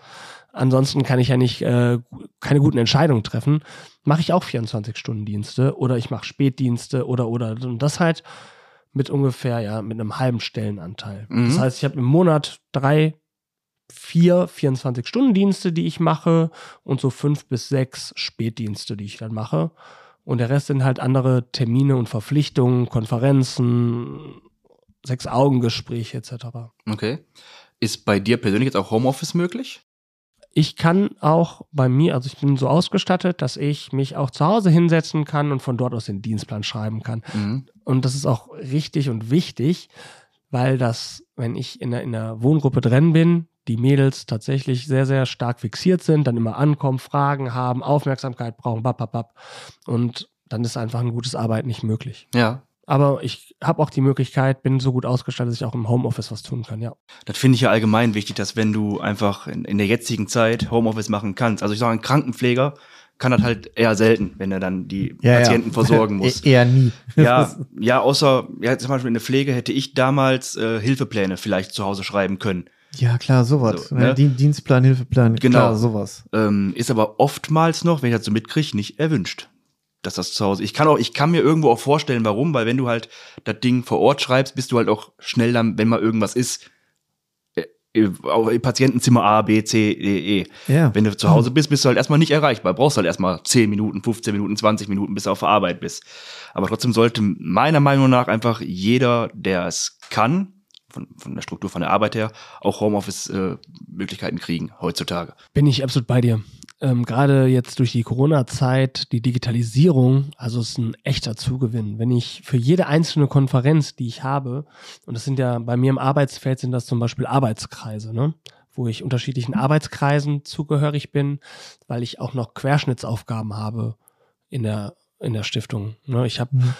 ansonsten kann ich ja nicht äh, keine guten Entscheidungen treffen, mache ich auch 24-Stunden-Dienste oder ich mache Spätdienste oder oder und das halt mit ungefähr ja mit einem halben Stellenanteil. Mhm. Das heißt, ich habe im Monat drei, vier 24-Stunden-Dienste, die ich mache und so fünf bis sechs Spätdienste, die ich dann mache. Und der Rest sind halt andere Termine und Verpflichtungen, Konferenzen, Sechs-Augen-Gespräche etc. Okay. Ist bei dir persönlich jetzt auch Homeoffice möglich? Ich kann auch bei mir, also ich bin so ausgestattet, dass ich mich auch zu Hause hinsetzen kann und von dort aus den Dienstplan schreiben kann. Mhm. Und das ist auch richtig und wichtig, weil das, wenn ich in der, in der Wohngruppe drin bin, die Mädels tatsächlich sehr, sehr stark fixiert sind, dann immer ankommen, Fragen haben, Aufmerksamkeit brauchen, bap, bap, bap. Und dann ist einfach ein gutes Arbeiten nicht möglich. Ja. Aber ich habe auch die Möglichkeit, bin so gut ausgestattet, dass ich auch im Homeoffice was tun kann, ja. Das finde ich ja allgemein wichtig, dass wenn du einfach in, in der jetzigen Zeit Homeoffice machen kannst, also ich sage, ein Krankenpfleger kann das halt eher selten, wenn er dann die Ja, ja. Patienten versorgen muss. E eher nie. Ja, ja, außer, ja, zum Beispiel in der Pflege hätte ich damals äh, Hilfepläne vielleicht zu Hause schreiben können. Ja, klar, sowas. So, ne? ne? Dien- Dienstplan, Hilfeplan, Genau. klar, sowas. Ähm, ist aber oftmals noch, wenn ich das so mitkriege, nicht erwünscht. Dass das zu Hause. Ich kann auch, ich kann mir irgendwo auch vorstellen, warum, weil wenn du halt das Ding vor Ort schreibst, bist du halt auch schnell dann, wenn mal irgendwas ist, äh, äh, im Patientenzimmer A, B, C, D, E. Ja. Wenn du zu Hause bist, bist du halt erstmal nicht erreichbar. Brauchst halt erstmal 10 Minuten, 15 Minuten, 20 Minuten, bis du auf der Arbeit bist. Aber trotzdem sollte meiner Meinung nach einfach jeder, der es kann, von, von der Struktur, von der Arbeit her, auch Homeoffice-Möglichkeiten kriegen heutzutage. Bin ich absolut bei dir. Ähm, Gerade jetzt durch die Corona-Zeit, die Digitalisierung, also es ist ein echter Zugewinn. Wenn ich für jede einzelne Konferenz, die ich habe, und das sind ja bei mir im Arbeitsfeld sind das zum Beispiel Arbeitskreise, ne? wo ich unterschiedlichen Arbeitskreisen zugehörig bin, weil ich auch noch Querschnittsaufgaben habe in der, in der Stiftung. Ne? Ich habe Mhm.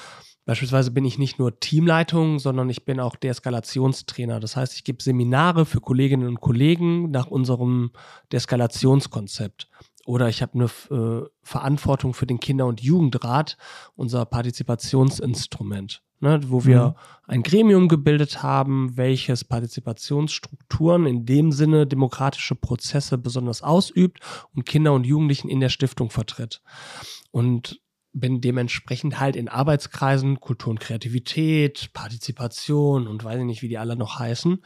Beispielsweise bin ich nicht nur Teamleitung, sondern ich bin auch Deeskalationstrainer. Das heißt, ich gebe Seminare für Kolleginnen und Kollegen nach unserem Deeskalationskonzept. Oder ich habe eine äh, Verantwortung für den Kinder- und Jugendrat, unser Partizipationsinstrument, ne, wo wir ein Gremium gebildet haben, welches Partizipationsstrukturen in dem Sinne demokratische Prozesse besonders ausübt und Kinder und Jugendlichen in der Stiftung vertritt. Und bin dementsprechend halt in Arbeitskreisen Kultur und Kreativität, Partizipation und weiß ich nicht, wie die alle noch heißen.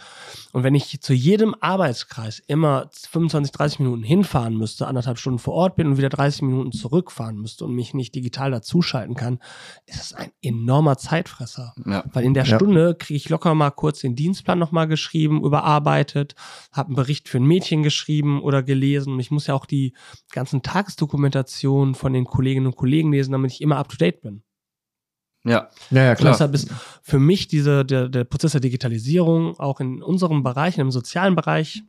Und wenn ich zu jedem Arbeitskreis immer 25, 30 Minuten hinfahren müsste, anderthalb Stunden vor Ort bin und wieder 30 Minuten zurückfahren müsste und mich nicht digital dazuschalten kann, ist das ein enormer Zeitfresser. Ja. Weil in der Ja. Stunde kriege ich locker mal kurz den Dienstplan nochmal geschrieben, überarbeitet, habe einen Bericht für ein Mädchen geschrieben oder gelesen. Und ich muss ja auch die ganzen Tagesdokumentationen von den Kolleginnen und Kollegen lesen, damit ich immer up to date bin. Ja. Ja, ja, Und klar. deshalb ist für mich diese, der, der Prozess der Digitalisierung auch in unserem Bereich, im sozialen Bereich,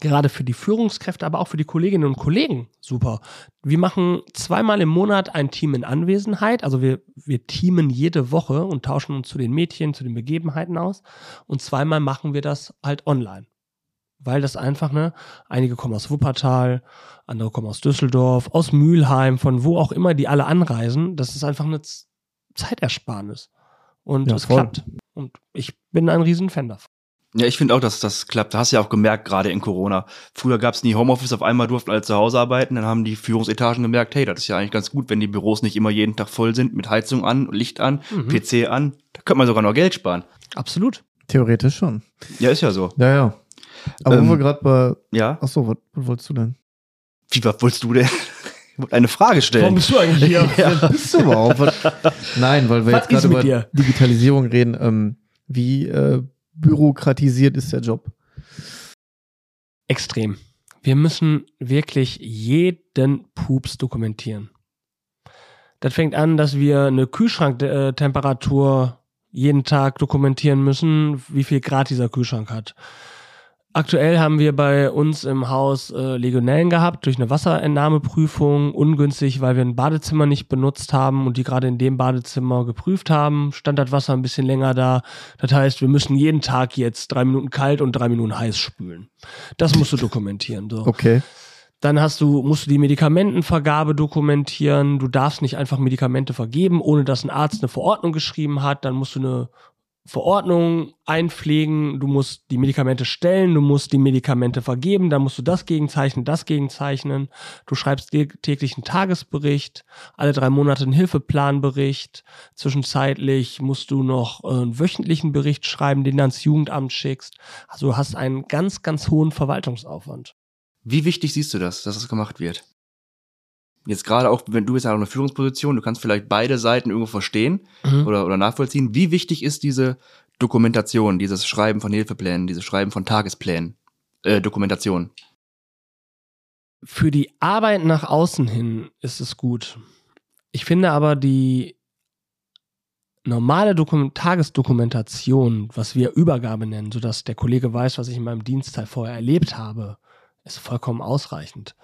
gerade für die Führungskräfte, aber auch für die Kolleginnen und Kollegen super. Wir machen zweimal im Monat ein Team in Anwesenheit. Also wir, wir teamen jede Woche und tauschen uns zu den Mädchen, zu den Begebenheiten aus. Und zweimal machen wir das halt online. Weil das einfach, ne, einige kommen aus Wuppertal, andere kommen aus Düsseldorf, aus Mülheim, von wo auch immer die alle anreisen. Das ist einfach eine Z- Zeitersparnis. Und Ja, es voll. klappt. Und ich bin ein riesen Fan davon. Ja, ich finde auch, dass das klappt. Da hast du ja auch gemerkt, gerade in Corona. Früher gab es nie Homeoffice, auf einmal durften alle zu Hause arbeiten. Dann haben die Führungsetagen gemerkt, hey, das ist ja eigentlich ganz gut, wenn die Büros nicht immer jeden Tag voll sind, mit Heizung an, Licht an, Mhm. PC an. Da könnte man sogar noch Geld sparen. Absolut. Theoretisch schon. Ja, ist ja so. Ja, ja. Aber Ähm, wo wir gerade bei. Ja. Ach so, was, was wolltest du denn? Wie, was wolltest du denn? Ich wollte eine Frage stellen. bist du eigentlich hier? Wer bist du überhaupt? Was? Nein, weil wir Was jetzt gerade über dir? Digitalisierung reden. Ähm, wie äh, bürokratisiert ist der Job? Extrem. Wir müssen wirklich jeden Pups dokumentieren. Das fängt an, dass wir eine Kühlschranktemperatur jeden Tag dokumentieren müssen, wie viel Grad dieser Kühlschrank hat. Aktuell haben wir bei uns im Haus äh, Legionellen gehabt durch eine Wasserentnahmeprüfung. Ungünstig, weil wir ein Badezimmer nicht benutzt haben und die gerade in dem Badezimmer geprüft haben. Stand das Wasser ein bisschen länger da. Das heißt, wir müssen jeden Tag jetzt drei Minuten kalt und drei Minuten heiß spülen. Das musst du dokumentieren. So. Okay. Dann hast du, musst du die Medikamentenvergabe dokumentieren. Du darfst nicht einfach Medikamente vergeben, ohne dass ein Arzt eine Verordnung geschrieben hat. Dann musst du eine Verordnung einpflegen. Du musst die Medikamente stellen. Du musst die Medikamente vergeben. Dann musst du das gegenzeichnen, das gegenzeichnen. Du schreibst tä- täglich einen Tagesbericht, alle drei Monate einen Hilfeplanbericht. Zwischenzeitlich musst du noch äh, einen wöchentlichen Bericht schreiben, den du ans Jugendamt schickst. Also du hast einen ganz, ganz hohen Verwaltungsaufwand. Wie wichtig siehst du das, dass das gemacht wird? Jetzt gerade auch, wenn du ja auch in einer Führungsposition, du kannst vielleicht beide Seiten irgendwo verstehen Mhm. oder, oder nachvollziehen. Wie wichtig ist diese Dokumentation, dieses Schreiben von Hilfeplänen, dieses Schreiben von Tagesplänen, äh, Dokumentation? für die Arbeit nach außen hin ist es gut. Ich finde aber die normale Dokum Tagesdokumentation, was wir Übergabe nennen, sodass der Kollege weiß, was ich in meinem Dienstteil vorher erlebt habe, ist vollkommen ausreichend.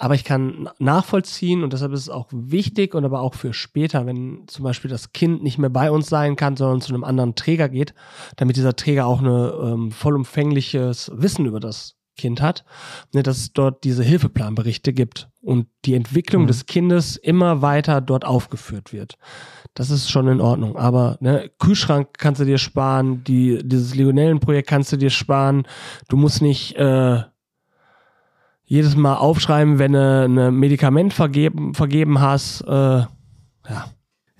Aber ich kann nachvollziehen und deshalb ist es auch wichtig und aber auch für später, wenn zum Beispiel das Kind nicht mehr bei uns sein kann, sondern zu einem anderen Träger geht, damit dieser Träger auch eine ähm, vollumfängliches Wissen über das Kind hat, ne, dass es dort diese Hilfeplanberichte gibt und die Entwicklung Mhm. des Kindes immer weiter dort aufgeführt wird. Das ist schon in Ordnung. Aber ne, Kühlschrank kannst du dir sparen, die, dieses Legionellenprojekt kannst du dir sparen. Du musst nicht äh, jedes Mal aufschreiben, wenn du ein Medikament vergeben, vergeben hast. Äh, ja.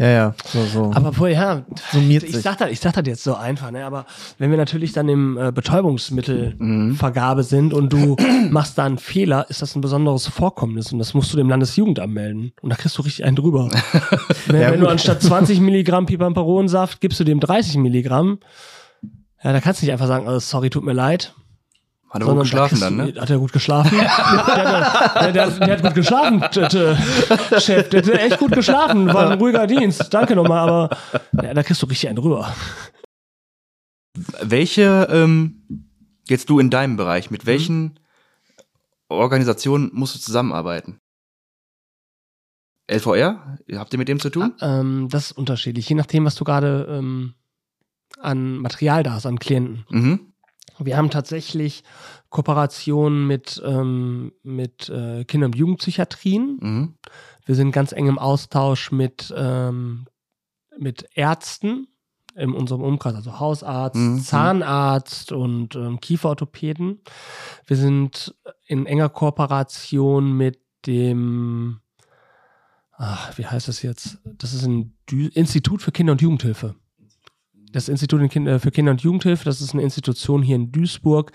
Ja, ja, so, so. Aber vorher, Summiert ich sich. sag das, ich sag das jetzt so einfach, ne? Aber wenn wir natürlich dann im äh, Mhm. Betäubungsmittelvergabe sind und du machst da einen Fehler, ist das ein besonderes Vorkommnis und das musst du dem Landesjugendamt melden. Und da kriegst du richtig einen drüber. wenn Ja, wenn du anstatt 20 Milligramm Pipamperonsaft gibst du dem 30 Milligramm, ja, da kannst du nicht einfach sagen, oh, sorry, tut mir leid. Hat er Sondern da geschlafen dann, ne? Hat er gut geschlafen? der, der, der, der hat gut geschlafen, Chef. Der hat echt gut geschlafen. War ein ruhiger Dienst. Danke nochmal, aber ja, da kriegst du richtig einen drüber. Welche, ähm, jetzt du in deinem Bereich, Mhm. mit welchen Organisationen musst du zusammenarbeiten? LVR? Habt ihr mit dem zu tun? Ähm, das ist unterschiedlich, je nachdem, was du gerade ähm, an Material da hast, an Klienten. Mhm. Wir haben tatsächlich Kooperationen mit, ähm, mit äh, Kinder- und Jugendpsychiatrien. Mhm. Wir sind ganz eng im Austausch mit, ähm, mit Ärzten in unserem Umkreis, also Hausarzt, Mhm. Zahnarzt und ähm, Kieferorthopäden. Wir sind in enger Kooperation mit dem, ach, wie heißt das jetzt? Das ist ein Dü Institut für Kinder- und Jugendhilfe. Das Institut äh, für Kinder- und Jugendhilfe, das ist eine Institution hier in Duisburg,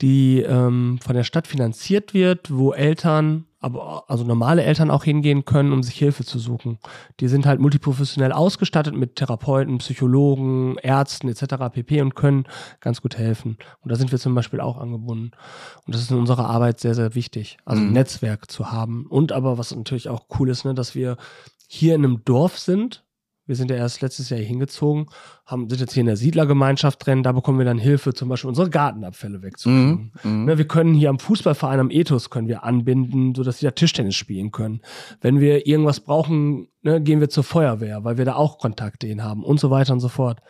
die ähm, von der Stadt finanziert wird, wo Eltern, aber also normale Eltern auch hingehen können, um sich Hilfe zu suchen. Die sind halt multiprofessionell ausgestattet mit Therapeuten, Psychologen, Ärzten etc. pp. und können ganz gut helfen. Und da sind wir zum Beispiel auch angebunden. Und das ist in unserer Arbeit sehr, sehr wichtig, also ein Mhm. Netzwerk zu haben. Und aber was natürlich auch cool ist, ne, dass wir hier in einem Dorf sind. Wir sind ja erst letztes Jahr hier hingezogen, haben, sind jetzt hier in der Siedlergemeinschaft drin, da bekommen wir dann Hilfe, zum Beispiel unsere Gartenabfälle wegzukriegen. Mhm. Mhm. Ne, wir können hier am Fußballverein am Ethos können wir anbinden, sodass sie da Tischtennis spielen können. Wenn wir irgendwas brauchen, ne, gehen wir zur Feuerwehr, weil wir da auch Kontakte hin haben und so weiter und so fort.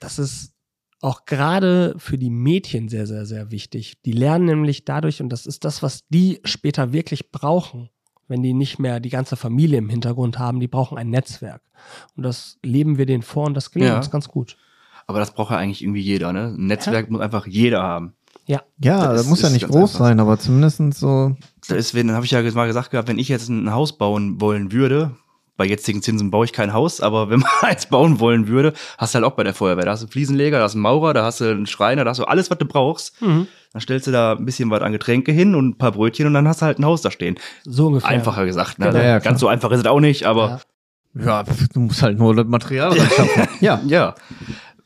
Das ist auch gerade für die Mädchen sehr, sehr, sehr wichtig. Die lernen nämlich dadurch, und das ist das, was die später wirklich brauchen, wenn die nicht mehr die ganze Familie im Hintergrund haben, die brauchen ein Netzwerk. Und das leben wir denen vor und das gelingt Ja. uns ganz gut. Aber das braucht ja eigentlich irgendwie jeder, ne? Ein Netzwerk muss einfach jeder haben. Ja. Ja, Das das muss ja ist nicht groß einfach. sein, aber zumindest so. Deswegen habe ich ja mal gesagt gehabt, wenn ich jetzt ein Haus bauen wollen würde, bei jetzigen Zinsen baue ich kein Haus, aber wenn man eins bauen wollen würde, hast du halt auch bei der Feuerwehr. Da hast du einen Fliesenleger, da hast du einen Maurer, da hast du einen Schreiner, da hast du alles, was du brauchst. Mhm. Dann stellst du da ein bisschen was an Getränke hin und ein paar Brötchen und dann hast du halt ein Haus da stehen. So ungefähr. Einfacher gesagt. Ne? Genau. Ja, ja, Ganz so einfach ist es auch nicht, aber Ja, pf, du musst halt nur das Material schaffen. ja, ja.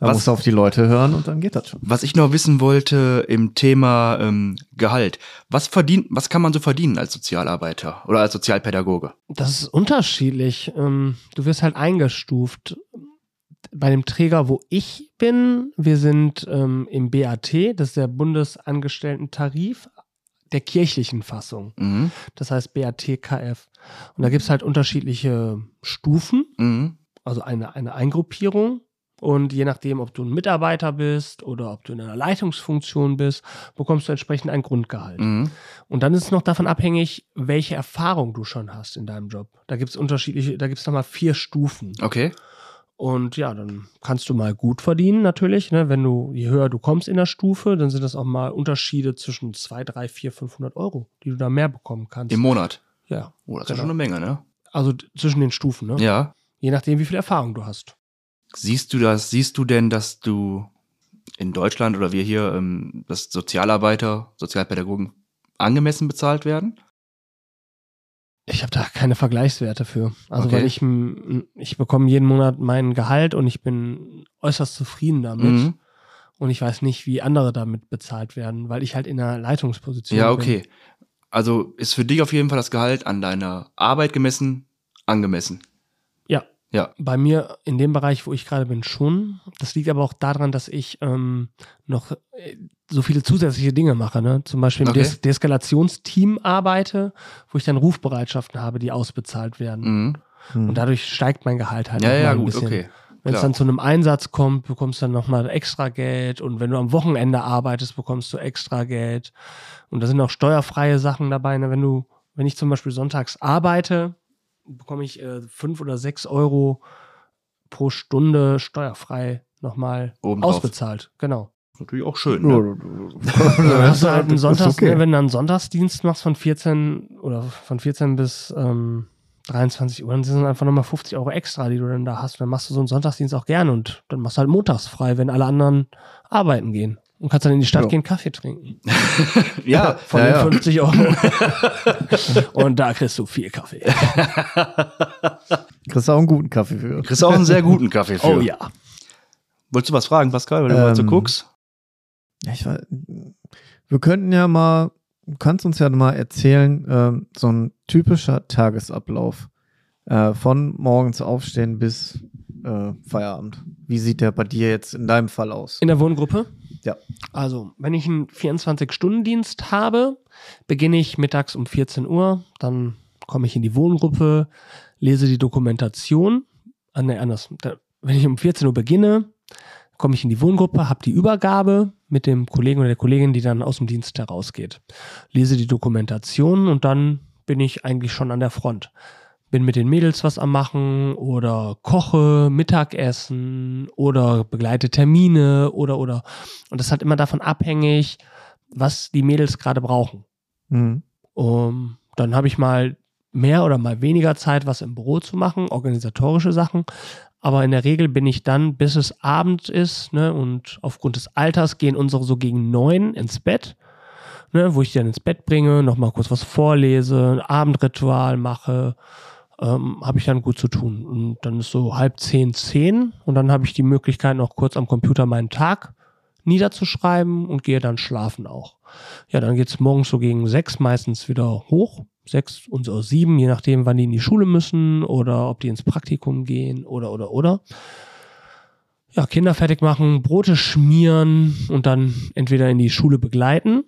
Musst du auf die Leute hören und dann geht das schon. Was ich noch wissen wollte im Thema ähm, Gehalt. Was verdient, was kann man so verdienen als Sozialarbeiter oder als Sozialpädagoge? Das ist unterschiedlich. Ähm, Du wirst halt eingestuft. Bei dem Träger, wo ich bin, wir sind ähm, im BAT, das ist der Bundesangestellten-Tarif der kirchlichen Fassung. Mhm. Das heißt BAT-KF. Und da gibt es halt unterschiedliche Stufen, Mhm. also eine, eine Eingruppierung. Und je nachdem, ob du ein Mitarbeiter bist oder ob du in einer Leitungsfunktion bist, bekommst du entsprechend ein Grundgehalt. Mhm. Und dann ist es noch davon abhängig, welche Erfahrung du schon hast in deinem Job. Da gibt es unterschiedliche, da gibt es nochmal vier Stufen. Okay. Und ja, dann kannst du mal gut verdienen natürlich. Ne? Wenn du, je höher du kommst in der Stufe, dann sind das auch mal Unterschiede zwischen 2, 3, 4, 500 Euro, die du da mehr bekommen kannst. Im Monat. ja, Oh, das ist ja Genau. schon eine Menge, ne? also zwischen den Stufen, ne? Ja. Je nachdem, wie viel Erfahrung du hast. Siehst du das, siehst du denn, dass du in Deutschland oder wir hier, ähm, dass Sozialarbeiter, Sozialpädagogen angemessen bezahlt werden? Ich habe da keine Vergleichswerte für. Also Okay. weil ich, ich bekomme jeden Monat mein Gehalt und ich bin äußerst zufrieden damit. Mhm. Und ich weiß nicht, wie andere damit bezahlt werden, weil ich halt in einer Leitungsposition Ja, bin. okay. Also ist für dich auf jeden Fall das Gehalt an deiner Arbeit gemessen, angemessen. Ja. Bei mir in dem Bereich, wo ich gerade bin, schon. Das liegt aber auch daran, dass ich ähm, noch äh, so viele zusätzliche Dinge mache. Ne? Zum Beispiel im Okay. Des Deeskalationsteam arbeite, wo ich dann Rufbereitschaften habe, die ausbezahlt werden. Mhm. Hm. Und dadurch steigt mein Gehalt halt Ja, ja, ein gut, bisschen. okay. Wenn es dann zu einem Einsatz kommt, bekommst du dann nochmal extra Geld. Und wenn du am Wochenende arbeitest, bekommst du extra Geld. Und da sind auch steuerfreie Sachen dabei. Ne? Wenn du, wenn ich zum Beispiel sonntags arbeite, bekomme ich äh, fünf oder sechs Euro pro Stunde steuerfrei nochmal Obendrauf. ausbezahlt. Genau. Natürlich auch schön. Ne? Dann hast du halt einen Sonntags, okay. wenn du einen Sonntagsdienst machst von 14 oder von 14 bis ähm, 23 Uhr, dann sind es einfach nochmal 50 Euro extra, die du dann da hast. Und dann machst du so einen Sonntagsdienst auch gerne und dann machst du halt montags frei, wenn alle anderen arbeiten gehen. Und kannst dann in die Stadt Ja. gehen, Kaffee trinken. Ja, Von Ja, den ja. 50 Euro. und da kriegst du viel Kaffee. Kriegst du auch einen guten Kaffee für. kriegst auch einen sehr guten Kaffee für. Oh ja. Wolltest du was fragen, Pascal, weil du mal so Ähm, guckst? Ja, ich weiß, wir könnten ja mal, du kannst uns ja mal erzählen, ähm, so ein typischer Tagesablauf äh, von morgens aufstehen bis äh, Feierabend. Wie sieht der bei dir jetzt in deinem Fall aus? In der Wohngruppe? Ja. Also, wenn ich einen 24-Stunden-Dienst habe, beginne ich mittags um 14 Uhr, dann komme ich in die Wohngruppe, lese die Dokumentation. Ah, nee, anders. Wenn ich um 14 Uhr beginne, komme ich in die Wohngruppe, habe die Übergabe mit dem Kollegen oder der Kollegin, die dann aus dem Dienst herausgeht. Lese die Dokumentation und dann bin ich eigentlich schon an der Front. Bin mit den Mädels was am machen oder koche, Mittagessen oder begleite Termine oder oder. Und das ist halt immer davon abhängig, was die Mädels gerade brauchen. Mhm. Um, dann habe ich mal mehr oder mal weniger Zeit, was im Büro zu machen, organisatorische Sachen. Aber in der Regel bin ich dann, bis es Abend ist, ne, und aufgrund des Alters gehen unsere so gegen neun ins Bett, ne, wo ich die dann ins Bett bringe, nochmal kurz was vorlese, ein Abendritual mache, ähm, habe ich dann gut zu tun. Und dann ist so halb zehn, zehn und dann habe ich die Möglichkeit, noch kurz am Computer meinen Tag niederzuschreiben und gehe dann schlafen auch. Ja, dann geht's morgens so gegen sechs meistens wieder hoch. Sechs und so sieben, je nachdem, wann die in die Schule müssen oder ob die ins Praktikum gehen oder oder oder. Ja, Kinder fertig machen, Brote schmieren und dann entweder in die Schule begleiten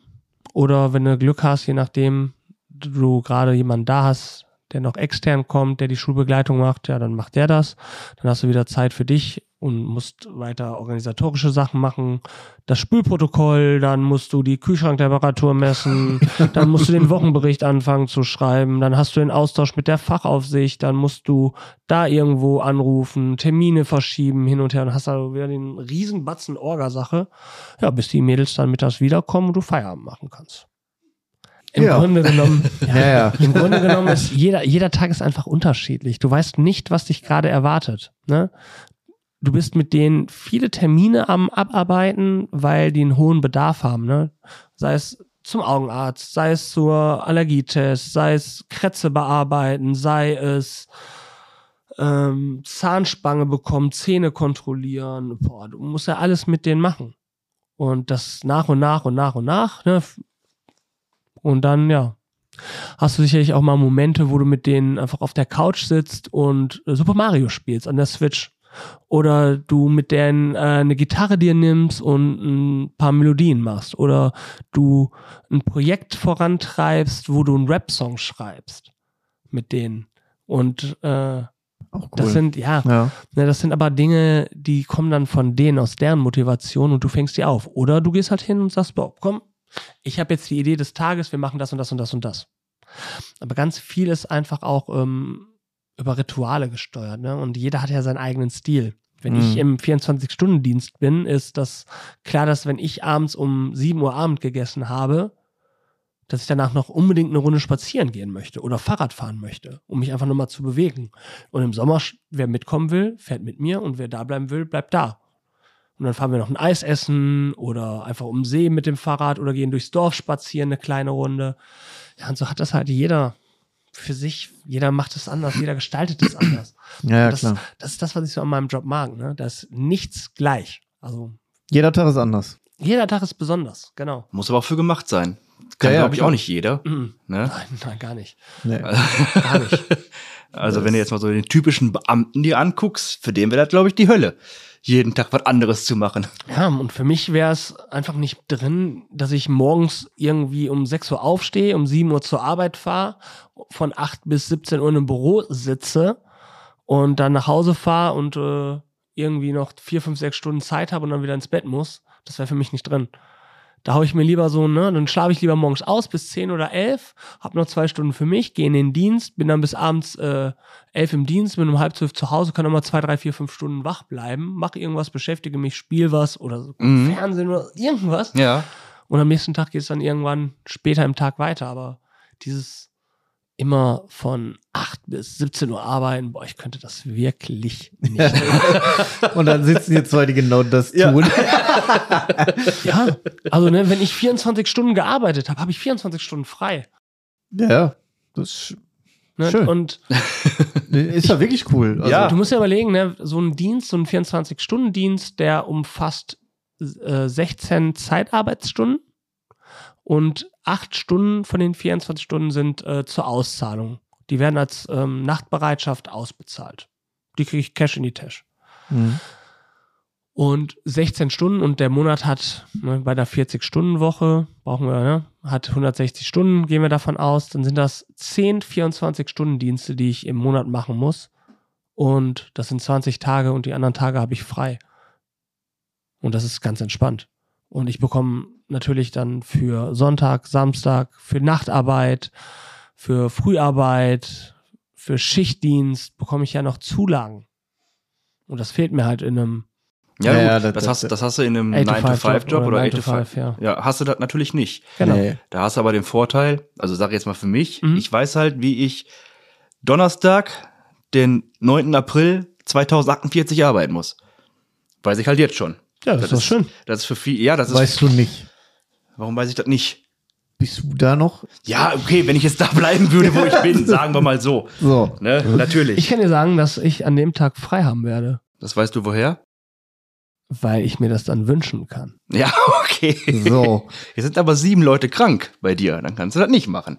oder wenn du Glück hast, je nachdem, du gerade jemanden da hast, der noch extern kommt, der die Schulbegleitung macht, ja, dann macht der das. Dann hast du wieder Zeit für dich und musst weiter organisatorische Sachen machen. Das Spülprotokoll, dann musst du die Kühlschranktemperatur messen, dann musst du den Wochenbericht anfangen zu schreiben, dann hast du den Austausch mit der Fachaufsicht, dann musst du da irgendwo anrufen, Termine verschieben, hin und her und hast da wieder den riesen Batzen Orgasache, ja, bis die Mädels dann mittags wiederkommen und du Feierabend machen kannst. Im Ja. Grunde genommen, Ja, ja. im Grunde genommen ist jeder, jeder Tag ist einfach unterschiedlich. Du weißt nicht, was dich gerade erwartet. Ne? Du bist mit denen viele Termine am Abarbeiten, weil die einen hohen Bedarf haben. Ne? Sei es zum Augenarzt, sei es zur Allergietest, sei es Krätze bearbeiten, sei es ähm, Zahnspange bekommen, Zähne kontrollieren. Boah, du musst ja alles mit denen machen. Und das nach und nach und nach und nach. Ne? Und dann, ja, hast du sicherlich auch mal Momente, wo du mit denen einfach auf der Couch sitzt und äh, Super Mario spielst an der Switch. Oder du mit denen äh, eine Gitarre dir nimmst und ein paar Melodien machst. Oder du ein Projekt vorantreibst, wo du einen Rap-Song schreibst mit denen. Und äh, Auch cool. das sind, ja, ja. Ne, das sind aber Dinge, die kommen dann von denen, aus deren Motivation und du fängst die auf. Oder du gehst halt hin und sagst, boah, komm, ich habe jetzt die Idee des Tages, wir machen das und das und das und das. Aber ganz viel ist einfach auch ähm, über Rituale gesteuert. Ne? Und jeder hat ja seinen eigenen Stil. Wenn ich Mhm. im 24-Stunden-Dienst bin, ist das klar, dass wenn ich abends um 7 Uhr Abend gegessen habe, dass ich danach noch unbedingt eine Runde spazieren gehen möchte oder Fahrrad fahren möchte, um mich einfach nochmal zu bewegen. Und im Sommer, wer mitkommen will, fährt mit mir und wer da bleiben will, bleibt da. Und dann fahren wir noch ein Eis essen oder einfach um den See mit dem Fahrrad oder gehen durchs Dorf spazieren, eine kleine Runde. Ja, und so hat das halt jeder für sich. Jeder macht es anders, jeder gestaltet es anders. Ja, ja, das, klar. das ist das, was ich so an meinem Job mag. Ne? Da ist nichts gleich. Also Jeder Tag ist anders. jeder Tag ist besonders, genau. Muss aber auch für gemacht sein. Kann, Ja, ja, glaube ich, klar. auch nicht jeder. Mhm. Ne? Nein, nein, gar nicht. Nee. Gar nicht. Also, wenn du jetzt mal so den typischen Beamten dir anguckst, für den wäre das, glaube ich, die Hölle. Jeden Tag was anderes zu machen. Ja, und für mich wäre es einfach nicht drin, dass ich morgens irgendwie um 6 Uhr aufstehe, um 7 Uhr zur Arbeit fahre, von 8 bis 17 Uhr einem Büro sitze und dann nach Hause fahre und äh, irgendwie noch vier, fünf, sechs Stunden Zeit habe und dann wieder ins Bett muss. Das wäre für mich nicht drin. Da hau ich mir lieber so, ne, dann schlafe ich lieber morgens aus bis zehn oder elf, hab noch zwei Stunden für mich, gehe in den Dienst, bin dann bis abends äh, elf im Dienst, bin um halb zwölf zu Hause, kann nochmal zwei, drei, vier, fünf Stunden wach bleiben, mache irgendwas, beschäftige mich, spiel was oder so, Mhm. Fernsehen oder irgendwas. Ja. Und am nächsten Tag geht es dann irgendwann später im Tag weiter. Aber dieses immer von 8 bis 17 Uhr arbeiten, boah, ich könnte das wirklich nicht. Und dann sitzen hier zwei, die genau das tun. ja, also ne, wenn ich 24 Stunden gearbeitet habe, habe ich 24 Stunden frei. Ja, das Ne? Schön. Und ist ja wirklich cool. Also, Ja. du musst ja überlegen, ne, so ein Dienst, so ein 24-Stunden-Dienst, der umfasst äh, 16 Zeitarbeitsstunden und 8 Stunden von den 24 Stunden sind äh, zur Auszahlung. Die werden als ähm, Nachtbereitschaft ausbezahlt. Die kriege ich Cash in die Tasche. Mhm. Und 16 Stunden und der Monat hat ne, bei der 40-Stunden-Woche, brauchen wir, ne, hat 160 Stunden, gehen wir davon aus, dann sind das 10 24-Stunden-Dienste, die ich im Monat machen muss. Und das sind 20 Tage und die anderen Tage habe ich frei. Und das ist ganz entspannt. Und ich bekomme natürlich dann für Sonntag, Samstag, für Nachtarbeit, für Früharbeit, für Schichtdienst bekomme ich ja noch Zulagen. Und das fehlt mir halt in einem Ja, Ja, gut, ja, das, das- hast, das- das hast du in einem 8-to-5 9-to-5-Job oder 9 to 8-to-5. 5, ja. Ja, hast du das natürlich nicht. Genau. Nee. Da hast du aber den Vorteil, also sag jetzt mal für mich, Mhm. ich weiß halt, wie ich Donnerstag, den 9. April 2048 arbeiten muss. Weiß ich halt jetzt schon. Ja, das, ist doch schön. Das ist für viel, ja, das ist, Weißt du nicht. warum weiß ich das nicht? Bist du da noch? Ja, okay, wenn ich jetzt da bleiben würde, wo ich bin, sagen wir mal so. So. Ne? Natürlich. Ich kann dir sagen, dass ich an dem Tag frei haben werde, das weißt du woher? Weil ich mir das dann wünschen kann. Ja, okay. So. Hier sind aber sieben Leute krank bei dir, dann kannst du das nicht machen.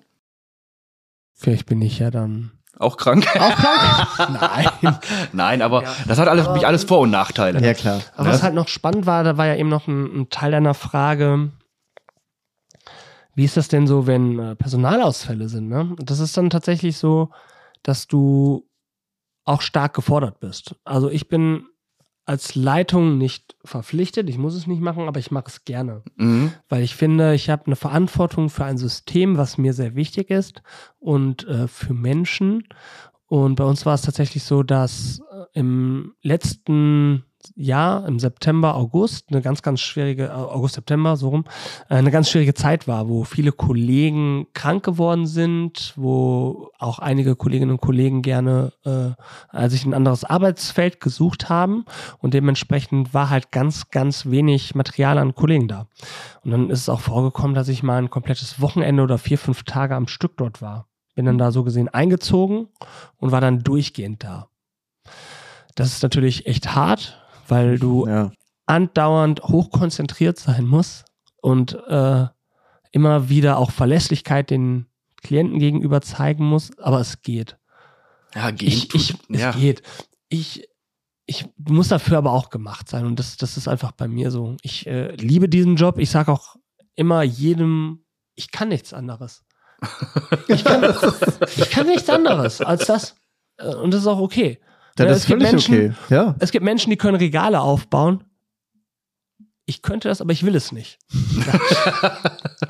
Vielleicht bin ich ja dann Auch krank? auch krank. Nein. Nein, aber Ja. das hat alles, mich alles Vor- und Nachteile. Ja, klar. Aber was halt noch spannend war, da war ja eben noch ein, ein Teil deiner Frage, wie ist das denn so, wenn äh, Personalausfälle sind? Ne? Das ist dann tatsächlich so, dass du auch stark gefordert bist. Also ich bin als Leitung nicht verpflichtet, ich muss es nicht machen, aber ich mache es gerne. Mhm. weil ich finde, ich habe eine Verantwortung für ein System, was mir sehr wichtig ist und äh, für Menschen. Und bei uns war es tatsächlich so, dass äh, im letzten Jahr, im September, August, eine ganz, ganz schwierige, äh, August, September, so rum, äh, eine ganz schwierige Zeit war, wo viele Kollegen krank geworden sind, wo auch einige Kolleginnen und Kollegen gerne äh, sich ein anderes Arbeitsfeld gesucht haben und dementsprechend war halt ganz, ganz wenig Material an Kollegen da. Und dann ist es auch vorgekommen, dass ich mal ein komplettes Wochenende oder vier, fünf Tage am Stück dort war. Bin dann da so gesehen eingezogen und war dann durchgehend da. Das ist natürlich echt hart, weil du Ja. andauernd hochkonzentriert sein musst und äh, immer wieder auch Verlässlichkeit den Klienten gegenüber zeigen musst, aber es geht. Ja, gehen Ich, ich, ja. Es geht. Ich, ich muss dafür aber auch gemacht sein und das, das ist einfach bei mir so. Ich äh, liebe diesen Job. Ich sage auch immer jedem, ich kann nichts anderes. Ich kann, ich kann nichts anderes als das. Äh, Und das ist auch okay. Ja, Ja, das es ist gibt völlig Menschen- okay. Ja. Es gibt Menschen, die können Regale aufbauen. Ich könnte das, aber ich will es nicht.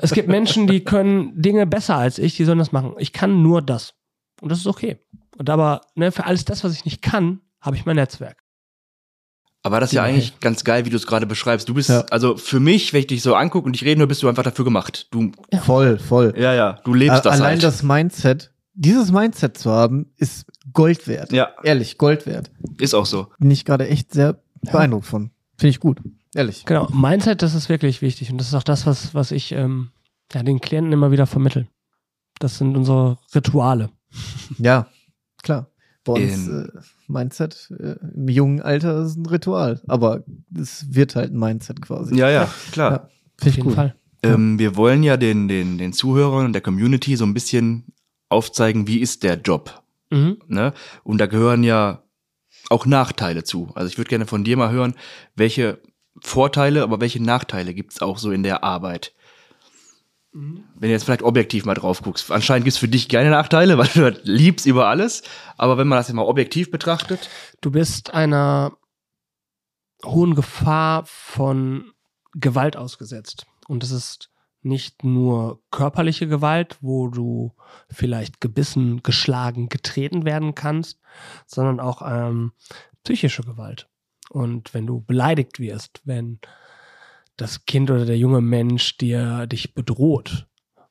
es gibt Menschen, die können Dinge besser als ich, die sollen das machen. Ich kann nur das. Und das ist okay. Und aber ne, für alles das, was ich nicht kann, habe ich mein Netzwerk. Aber das ist ja Ja, eigentlich ganz geil, wie du es gerade beschreibst. Du bist, Ja. also für mich, wenn ich dich so angucke und ich rede nur, bist du einfach dafür gemacht. Du, Voll, voll. ja, ja, du lebst A- das Allein halt. das Mindset, dieses Mindset zu haben, ist Gold wert. ja, Ehrlich, Gold wert. ist auch so. Bin ich gerade echt sehr beeindruckt von. Finde ich gut. Ehrlich. Genau, Mindset, das ist wirklich wichtig. Und das ist auch das, was, was ich ähm, ja, den Klienten immer wieder vermittle. Das sind unsere Rituale. Ja, klar. Bei uns äh, Mindset äh, im jungen Alter ist ein Ritual. Aber es wird halt ein Mindset quasi. Ja, ja, klar. Ja. Auf Finde ich jeden gut. Fall. Ähm, wir wollen ja den, den, den Zuhörern und der Community so ein bisschen aufzeigen, wie ist der Job. Mhm. Ne? Und da gehören ja auch Nachteile zu. Also ich würde gerne von dir mal hören, welche Vorteile, aber welche Nachteile gibt's auch so in der Arbeit? Wenn du jetzt vielleicht objektiv mal drauf guckst. Anscheinend gibt's für dich keine Nachteile, weil du das liebst über alles. Aber wenn man das jetzt mal objektiv betrachtet, Du bist einer hohen Gefahr von Gewalt ausgesetzt. Und das ist nicht nur körperliche Gewalt, wo du vielleicht gebissen, geschlagen, getreten werden kannst, sondern auch ähm, psychische Gewalt. Und wenn du beleidigt wirst, wenn das Kind oder der junge Mensch dir dich bedroht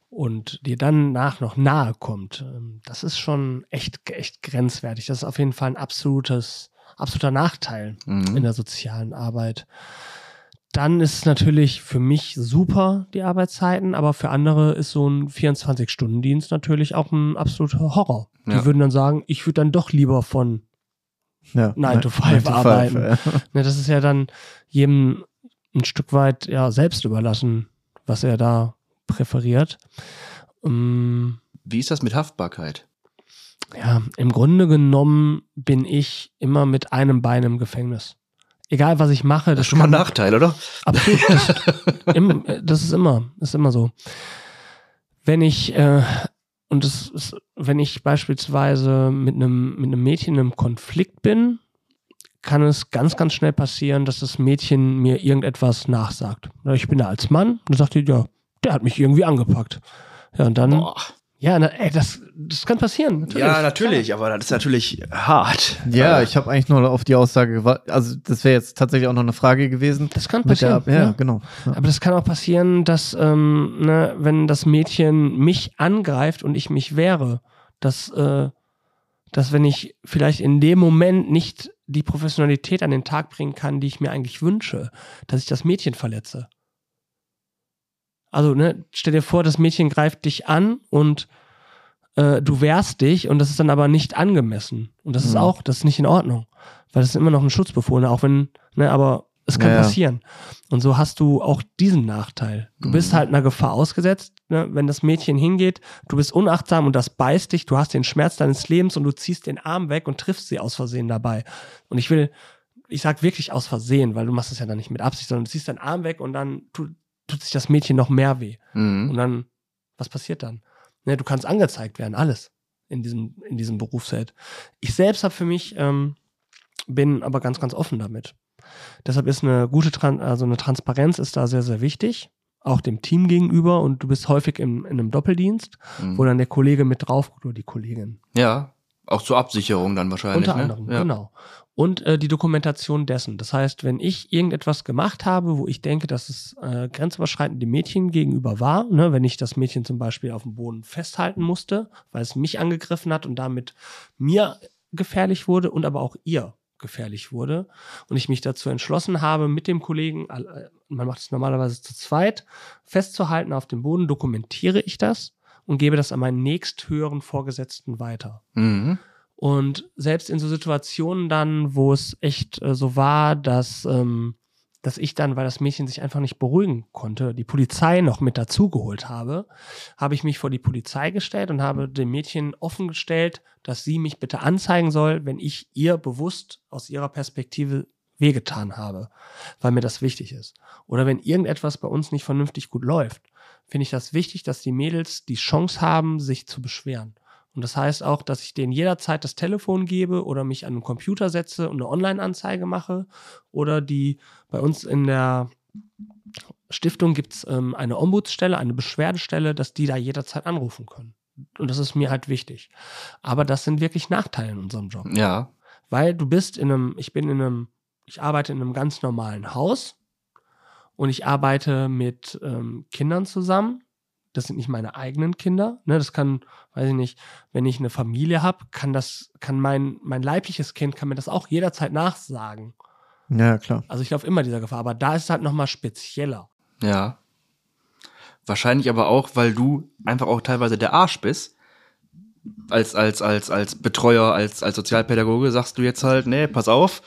und dir dann nach noch nahe kommt, ähm, das ist schon echt, echt grenzwertig. Das ist auf jeden Fall ein absolutes, absoluter Nachteil Mhm. in der sozialen Arbeit. Dann ist es natürlich für mich super, die Arbeitszeiten, aber für andere ist so ein 24-Stunden-Dienst natürlich auch ein absoluter Horror. Ja. Die würden dann sagen, ich würde dann doch lieber von Ja, Nine to five arbeiten. ja. Ne, das ist ja dann jedem ein Stück weit ja selbst überlassen, was er da präferiert. Ähm, Wie ist das mit Haftbarkeit? ja, im Grunde genommen bin ich immer mit einem Bein im Gefängnis. Egal was ich mache, Das das ist schon mal ein Nachteil, oder? Absolut. Das, im, äh, das ist immer, ist immer so. Wenn ich, äh, und das ist, wenn ich beispielsweise mit einem, mit einem Mädchen im Konflikt bin, kann es ganz, ganz schnell passieren, dass das Mädchen mir irgendetwas nachsagt. Ich bin da als Mann, und dann sagt die, ja, der hat mich irgendwie angepackt. Ja, und dann, Boah. Ja, na, ey, das, das kann passieren. Natürlich. Ja, natürlich, aber das ist natürlich hart. Ja, Äh, ich habe eigentlich nur auf die Aussage gewartet. Also, das wäre jetzt tatsächlich auch noch eine Frage gewesen. Das kann Mit der, passieren. ja, genau. Ja. Aber das kann auch passieren, dass, ähm, ne, wenn das Mädchen mich angreift und ich mich wehre, dass, äh, dass wenn ich vielleicht in dem Moment nicht die Professionalität an den Tag bringen kann, die ich mir eigentlich wünsche, dass ich das Mädchen verletze. Also, ne, stell dir vor, das Mädchen greift dich an und äh, du wehrst dich und das ist dann aber nicht angemessen. Und das ist Mhm. auch, das ist nicht in Ordnung. Weil das ist immer noch ein Schutzbefohlener, auch wenn, ne, aber es kann Ja, passieren. Und so hast du auch diesen Nachteil. Du bist Mhm. halt einer Gefahr ausgesetzt, ne? wenn das Mädchen hingeht, du bist unachtsam und das beißt dich, du hast den Schmerz deines Lebens und du ziehst den Arm weg und triffst sie aus Versehen dabei. Und ich will, ich sag wirklich aus Versehen, weil du machst es ja dann nicht mit Absicht, sondern du ziehst deinen Arm weg und dann tut, tut sich das Mädchen noch mehr weh. Und Mhm. dann, was passiert dann? Ne, du kannst angezeigt werden, alles in diesem, in diesem Berufsfeld. Ich selbst habe für mich, ähm, bin aber ganz, ganz offen damit. Deshalb ist eine gute, Tran also eine Transparenz ist da sehr, sehr wichtig. Auch dem Team gegenüber und du bist häufig im, in einem Doppeldienst, Mhm. wo dann der Kollege mit drauf guckt oder die Kollegin. Ja, auch zur Absicherung dann wahrscheinlich. Unter ne? anderem, ja. genau. Und äh, die Dokumentation dessen. Das heißt, wenn ich irgendetwas gemacht habe, wo ich denke, dass es äh, grenzüberschreitend dem Mädchen gegenüber war, ne, wenn ich das Mädchen zum Beispiel auf dem Boden festhalten musste, weil es mich angegriffen hat und damit mir gefährlich wurde und aber auch ihr gefährlich wurde und ich mich dazu entschlossen habe, mit dem Kollegen, äh, man macht es normalerweise zu zweit, festzuhalten auf dem Boden, dokumentiere ich das und gebe das an meinen nächsthöheren Vorgesetzten weiter. Mhm. Und selbst in so Situationen dann, wo es echt äh, so war, dass, ähm, dass ich dann, weil das Mädchen sich einfach nicht beruhigen konnte, die Polizei noch mit dazugeholt habe, habe ich mich vor die Polizei gestellt und habe dem Mädchen offengestellt, dass sie mich bitte anzeigen soll, wenn ich ihr bewusst aus ihrer Perspektive wehgetan habe, weil mir das wichtig ist. Oder wenn irgendetwas bei uns nicht vernünftig gut läuft, finde ich das wichtig, dass die Mädels die Chance haben, sich zu beschweren. Und das heißt auch, dass ich denen jederzeit das Telefon gebe oder mich an den Computer setze und eine Online-Anzeige mache. Oder die bei uns in der Stiftung gibt es ähm, eine Ombudsstelle, eine Beschwerdestelle, dass die da jederzeit anrufen können. Und das ist mir halt wichtig. Aber das sind wirklich Nachteile in unserem Job. Ja. Weil du bist in einem, ich bin in einem, ich arbeite in einem ganz normalen Haus und ich arbeite mit ähm, Kindern zusammen. Das sind nicht meine eigenen Kinder. Ne, das kann, weiß ich nicht, wenn ich eine Familie habe, kann das, kann mein, mein leibliches Kind, kann mir das auch jederzeit nachsagen. Ja, klar. Also ich laufe immer dieser Gefahr, aber da ist es halt nochmal spezieller. Ja. Wahrscheinlich aber auch, weil du einfach auch teilweise der Arsch bist. Als, als, als, als Betreuer, als, als Sozialpädagoge sagst du jetzt halt, nee, pass auf,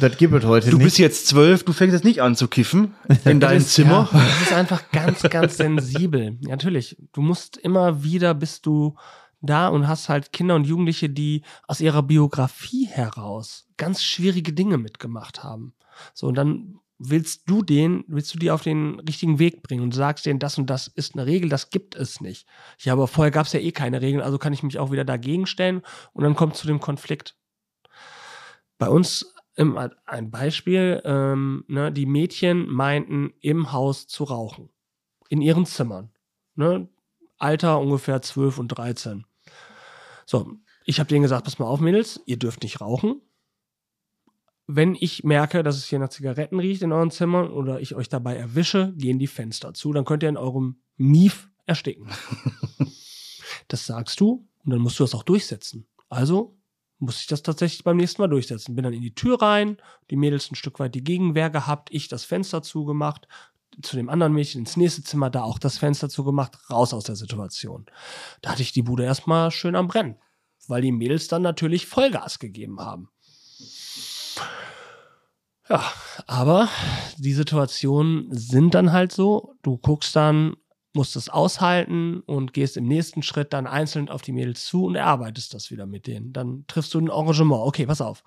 Das gibt es heute du nicht. bist jetzt zwölf, du fängst jetzt nicht an zu kiffen in deinem Zimmer. Ja, das ist einfach ganz, ganz sensibel. Ja, natürlich. Du musst immer wieder bist du da und hast halt Kinder und Jugendliche, die aus ihrer Biografie heraus ganz schwierige Dinge mitgemacht haben. So, und dann willst du den, willst du die auf den richtigen Weg bringen und sagst denen, das und das ist eine Regel, das gibt es nicht. Ja, aber vorher gab es ja eh keine Regeln, also kann ich mich auch wieder dagegen stellen und dann kommt zu dem Konflikt. Bei uns ein Beispiel, ähm, ne, die Mädchen meinten, im Haus zu rauchen. In ihren Zimmern. Ne? Alter ungefähr 12 und 13. So, ich habe denen gesagt, pass mal auf, Mädels, ihr dürft nicht rauchen. Wenn ich merke, dass es hier nach Zigaretten riecht in euren Zimmern oder ich euch dabei erwische, gehen die Fenster zu, dann könnt ihr in eurem Mief ersticken. das sagst du und dann musst du das auch durchsetzen. Also muss ich das tatsächlich beim nächsten Mal durchsetzen. Bin dann in die Tür rein, die Mädels ein Stück weit die Gegenwehr gehabt, ich das Fenster zugemacht, zu dem anderen Mädchen ins nächste Zimmer, da auch das Fenster zugemacht, raus aus der Situation. Da hatte ich die Bude erstmal schön am Brennen, weil die Mädels dann natürlich Vollgas gegeben haben. Ja, aber die Situationen sind dann halt so, du guckst dann, musst es aushalten und gehst im nächsten Schritt dann einzeln auf die Mädels zu und erarbeitest das wieder mit denen. Dann triffst du ein Engagement. Okay, pass auf.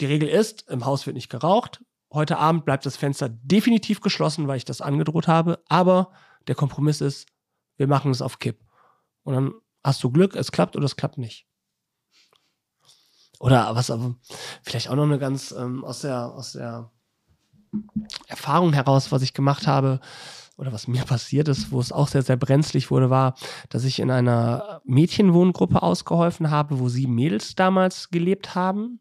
Die Regel ist, im Haus wird nicht geraucht. Heute Abend bleibt das Fenster definitiv geschlossen, weil ich das angedroht habe. Aber der Kompromiss ist, wir machen es auf Kipp. Und dann hast du Glück, es klappt oder es klappt nicht. Oder was aber vielleicht auch noch eine ganz ähm, aus der aus der Erfahrung heraus, was ich gemacht habe oder was mir passiert ist, wo es auch sehr sehr brenzlig wurde, war, dass ich in einer Mädchenwohngruppe ausgeholfen habe, wo sieben Mädels damals gelebt haben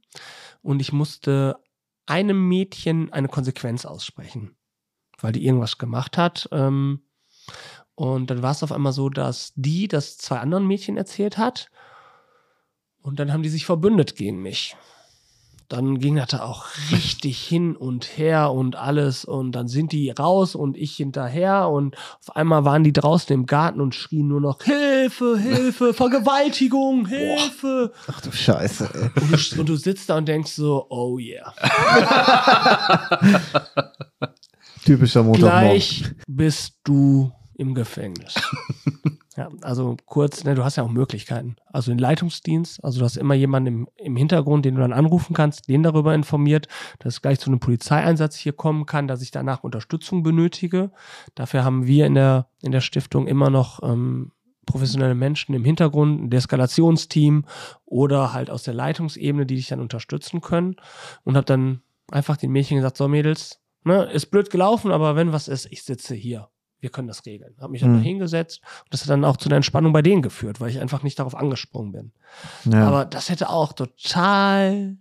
und ich musste einem Mädchen eine Konsequenz aussprechen, weil die irgendwas gemacht hat. Ähm, und dann war es auf einmal so, dass die das zwei anderen Mädchen erzählt hat und dann haben die sich verbündet gegen mich. Dann ging das da auch richtig hin und her und alles. Und dann sind die raus und ich hinterher. Und auf einmal waren die draußen im Garten und schrien nur noch Hilfe, Hilfe, Vergewaltigung, Hilfe. Ach du Scheiße. Und du, und du sitzt da und denkst so, oh yeah. Typischer Montagmorgen. Gleich bist du im Gefängnis. Ja, also kurz, ne, du hast ja auch Möglichkeiten. Also den Leitungsdienst, also du hast immer jemanden im, im Hintergrund, den du dann anrufen kannst, den darüber informiert, dass es gleich zu einem Polizeieinsatz hier kommen kann, dass ich danach Unterstützung benötige. Dafür haben wir in der, in der Stiftung immer noch ähm, professionelle Menschen im Hintergrund, ein Deeskalationsteam oder halt aus der Leitungsebene, die dich dann unterstützen können. Und habe dann einfach den Mädchen gesagt, so Mädels, ne, ist blöd gelaufen, aber wenn was ist, ich sitze hier wir können das regeln. Habe mich dann Mhm. hingesetzt und das hat dann auch zu einer Entspannung bei denen geführt, weil ich einfach nicht darauf angesprungen bin. Ja. Aber das hätte auch total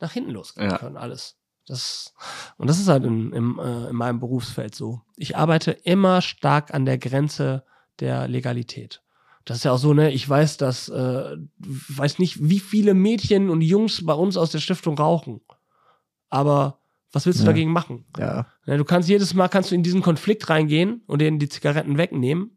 nach hinten losgehen Ja. können, alles. Das, und das ist halt in, im, äh, in meinem Berufsfeld so. Ich arbeite immer stark an der Grenze der Legalität. Das ist ja auch so, ne, ich weiß, dass, äh, weiß nicht, wie viele Mädchen und Jungs bei uns aus der Stiftung rauchen. Aber was willst du Ja. dagegen machen? ja. Ja, du kannst jedes Mal kannst du in diesen Konflikt reingehen und denen die Zigaretten wegnehmen.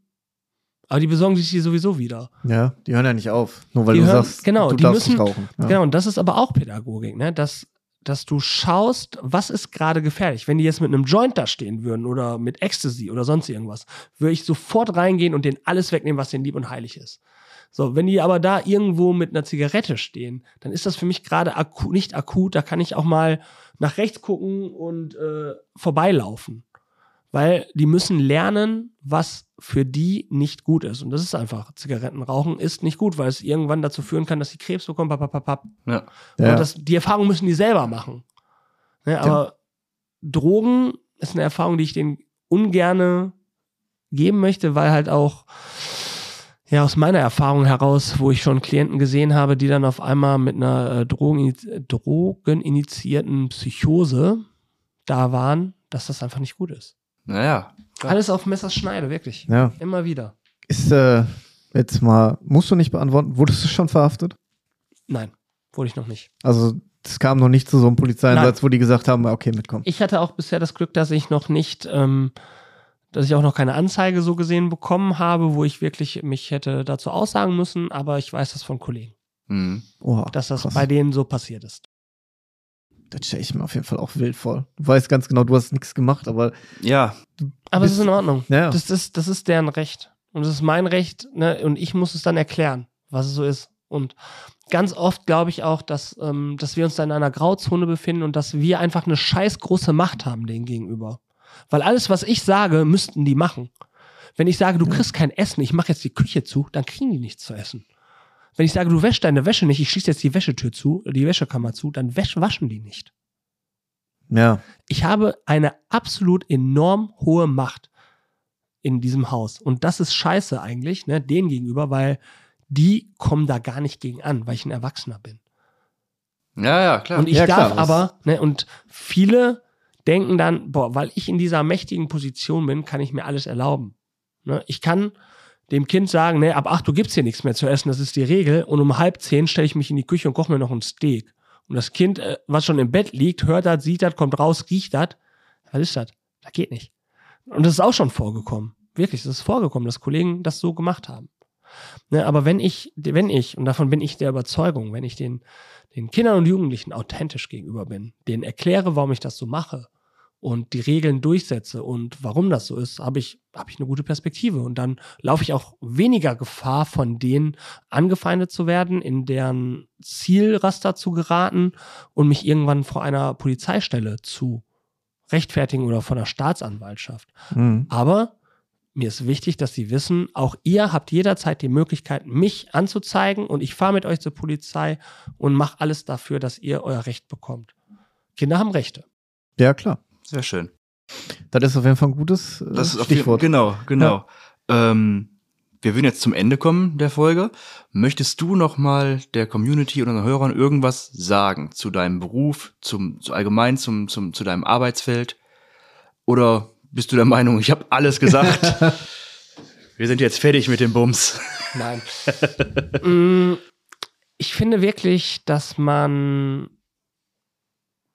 Aber die besorgen sich die sowieso wieder. Ja, die hören ja nicht auf. Nur weil Die du hören- sagst, genau, du die darfst müssen- nicht rauchen. Ja. Genau, und das ist aber auch Pädagogik, ne? Dass, dass du schaust, was ist gerade gefährlich. Wenn die jetzt mit einem Joint da stehen würden oder mit Ecstasy oder sonst irgendwas, würde ich sofort reingehen und denen alles wegnehmen, was denen lieb und heilig ist. So, wenn die aber da irgendwo mit einer Zigarette stehen, dann ist das für mich gerade akut, nicht akut. Da kann ich auch mal nach rechts gucken und äh, vorbeilaufen. Weil die müssen lernen, was für die nicht gut ist. Und das ist einfach, Zigarettenrauchen ist nicht gut, weil es irgendwann dazu führen kann, dass sie Krebs bekommen. Papapapap. Ja. Ja. Und das, die Erfahrung müssen die selber machen. Ne, aber Drogen ist eine Erfahrung, die ich denen ungerne geben möchte, weil halt auch ja aus meiner Erfahrung heraus, wo ich schon Klienten gesehen habe, die dann auf einmal mit einer äh, Drogen, drogeninitiierten Psychose da waren, dass das einfach nicht gut ist. Naja. klar. Alles auf Messers Schneide, wirklich. ja. Immer wieder. Ist, äh, jetzt mal, musst du nicht beantworten, wurdest du schon verhaftet? Nein, wurde ich noch nicht. Also, es kam noch nicht zu so einem Polizeieinsatz, wo die gesagt haben, okay, mitkommen. Ich hatte auch bisher das Glück, dass ich noch nicht, ähm, dass ich auch noch keine Anzeige so gesehen bekommen habe, wo ich wirklich mich hätte dazu aussagen müssen, aber ich weiß das von Kollegen, Mhm. Oha, dass das krass. bei denen so passiert ist. Das stelle ich mir auf jeden Fall auch wild vor. Du weißt ganz genau, du hast nichts gemacht, aber Ja, Aber es ist in Ordnung. Ja. Das, ist, das ist deren Recht. Und es ist mein Recht, ne? Und ich muss es dann erklären, was es so ist. Und ganz oft glaube ich auch, dass, ähm, dass wir uns da in einer Grauzone befinden und dass wir einfach eine scheiß große Macht haben denen gegenüber. Weil alles, was ich sage, müssten die machen. Wenn ich sage, du kriegst kein Essen, ich mache jetzt die Küche zu, dann kriegen die nichts zu essen. Wenn ich sage, du wäschst deine Wäsche nicht, ich schließe jetzt die Wäschetür zu, die Wäschekammer zu, dann wäsch, waschen die nicht. Ja. Ich habe eine absolut enorm hohe Macht in diesem Haus. Und das ist scheiße eigentlich, ne, denen gegenüber, weil die kommen da gar nicht gegen an, weil ich ein Erwachsener bin. Ja, ja, klar. Und ich Ja, klar, darf aber, ne, und viele denken dann, boah, weil ich in dieser mächtigen Position bin, kann ich mir alles erlauben. Ne, ich kann dem Kind sagen, ne, ab acht Uhr gibt's hier nichts mehr zu essen, das ist die Regel. Und um halb zehn stelle ich mich in die Küche und koche mir noch ein Steak. Und das Kind, äh, was schon im Bett liegt, hört das, sieht das, kommt raus, riecht das. Was ist das? Das geht nicht. Und das ist auch schon vorgekommen. Wirklich, das ist vorgekommen, dass Kollegen das so gemacht haben. Ne, aber wenn ich, wenn ich, und davon bin ich der Überzeugung, wenn ich den, den Kindern und Jugendlichen authentisch gegenüber bin, denen erkläre, warum ich das so mache und die Regeln durchsetze und warum das so ist, habe ich, habe ich eine gute Perspektive. Und dann laufe ich auch weniger Gefahr, von denen angefeindet zu werden, in deren Zielraster zu geraten und mich irgendwann vor einer Polizeistelle zu rechtfertigen oder von der Staatsanwaltschaft. Mhm. Aber mir ist wichtig, dass Sie wissen, auch ihr habt jederzeit die Möglichkeit, mich anzuzeigen und ich fahre mit euch zur Polizei und mache alles dafür, dass ihr euer Recht bekommt. Kinder haben Rechte. Ja, klar. Sehr schön. Das ist auf jeden Fall ein gutes äh, Das ist auf jeden- Stichwort. Genau, genau. Ähm, wir würden jetzt zum Ende kommen der Folge. Möchtest du noch mal der Community oder unseren Hörern irgendwas sagen zu deinem Beruf, zum, zu allgemein zum, zum, zu deinem Arbeitsfeld? Oder bist du der Meinung, ich habe alles gesagt? wir sind jetzt fertig mit dem Bums. Nein. Mm, ich finde wirklich, dass man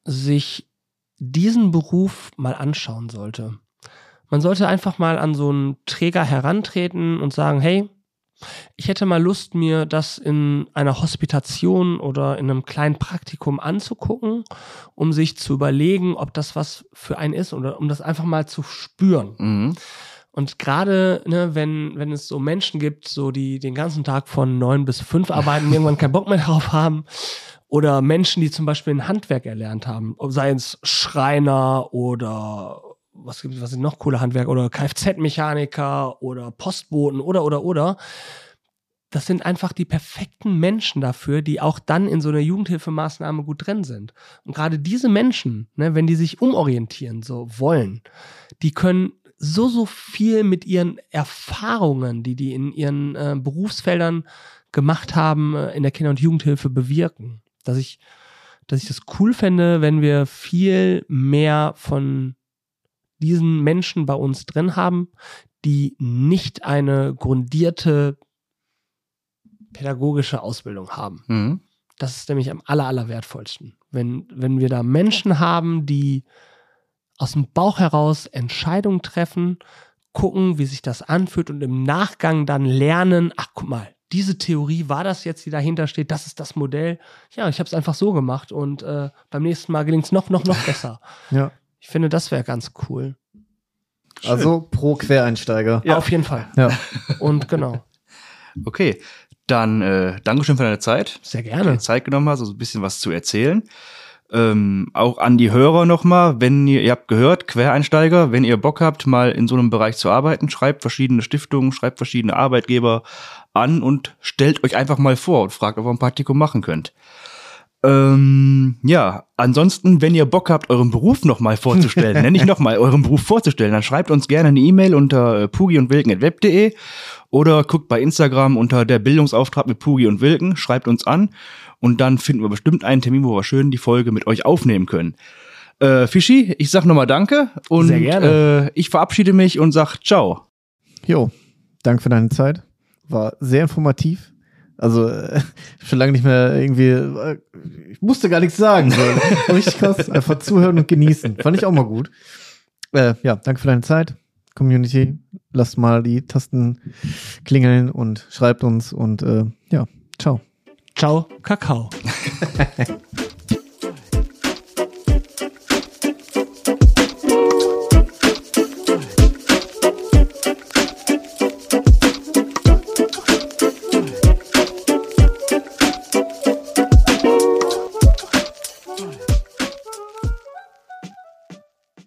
sich diesen Beruf mal anschauen sollte. Man sollte einfach mal an so einen Träger herantreten und sagen, hey, ich hätte mal Lust, mir das in einer Hospitation oder in einem kleinen Praktikum anzugucken, um sich zu überlegen, ob das was für einen ist oder um das einfach mal zu spüren. Mhm. Und gerade, ne, wenn, wenn es so Menschen gibt, so die den ganzen Tag von neun bis fünf arbeiten, irgendwann keinen Bock mehr darauf haben, oder Menschen, die zum Beispiel ein Handwerk erlernt haben, sei es Schreiner oder was gibt was sind noch coole Handwerk oder Kfz-Mechaniker oder Postboten oder oder oder. Das sind einfach die perfekten Menschen dafür, die auch dann in so einer Jugendhilfemaßnahme gut drin sind. Und gerade diese Menschen, ne, wenn die sich umorientieren so wollen, die können so, so viel mit ihren Erfahrungen, die die in ihren äh, Berufsfeldern gemacht haben, äh, in der Kinder- und Jugendhilfe bewirken. Dass ich, dass ich das cool fände, wenn wir viel mehr von diesen Menschen bei uns drin haben, die nicht eine grundierte pädagogische Ausbildung haben. Mhm. Das ist nämlich am aller, aller wertvollsten. Wenn, wenn wir da Menschen haben, die aus dem Bauch heraus Entscheidungen treffen, gucken, wie sich das anfühlt und im Nachgang dann lernen, ach guck mal, diese Theorie war das jetzt, die dahinter steht, das ist das Modell. Ja, ich habe es einfach so gemacht und äh, beim nächsten Mal gelingt es noch, noch, noch besser. Ja. Ich finde, das wäre ganz cool. Also pro Quereinsteiger. Ja. Auf jeden Fall. Ja. Und genau, Okay, dann äh, Dankeschön für deine Zeit. sehr dir gerne. Zeit genommen hast, also ein bisschen was zu erzählen. Ähm, auch an die Hörer nochmal, wenn ihr, ihr habt gehört, Quereinsteiger, wenn ihr Bock habt, mal in so einem Bereich zu arbeiten, schreibt verschiedene Stiftungen, schreibt verschiedene Arbeitgeber an und stellt euch einfach mal vor und fragt, ob ihr ein Praktikum machen könnt. Ähm, ja, ansonsten, wenn ihr Bock habt, euren Beruf nochmal vorzustellen, nenne ich nochmal, euren Beruf vorzustellen, dann schreibt uns gerne eine E-Mail unter äh, pugi und wilken.web.de oder guckt bei Instagram unter der Bildungsauftrag mit Pugi und Wilken, schreibt uns an und dann finden wir bestimmt einen Termin, wo wir schön die Folge mit euch aufnehmen können. Äh, Fischi, ich sag nochmal Danke und. Äh, ich verabschiede mich und sag Ciao. Jo, danke für deine Zeit. War sehr informativ. Also äh, schon lange nicht mehr irgendwie, äh, ich musste gar nichts sagen. So. Richtig krass. Einfach zuhören und genießen. Fand ich auch mal gut. Äh, ja, danke für deine Zeit. Community, lasst mal die Tasten klingeln und schreibt uns und äh, ja, ciao. Ciao, Kakao.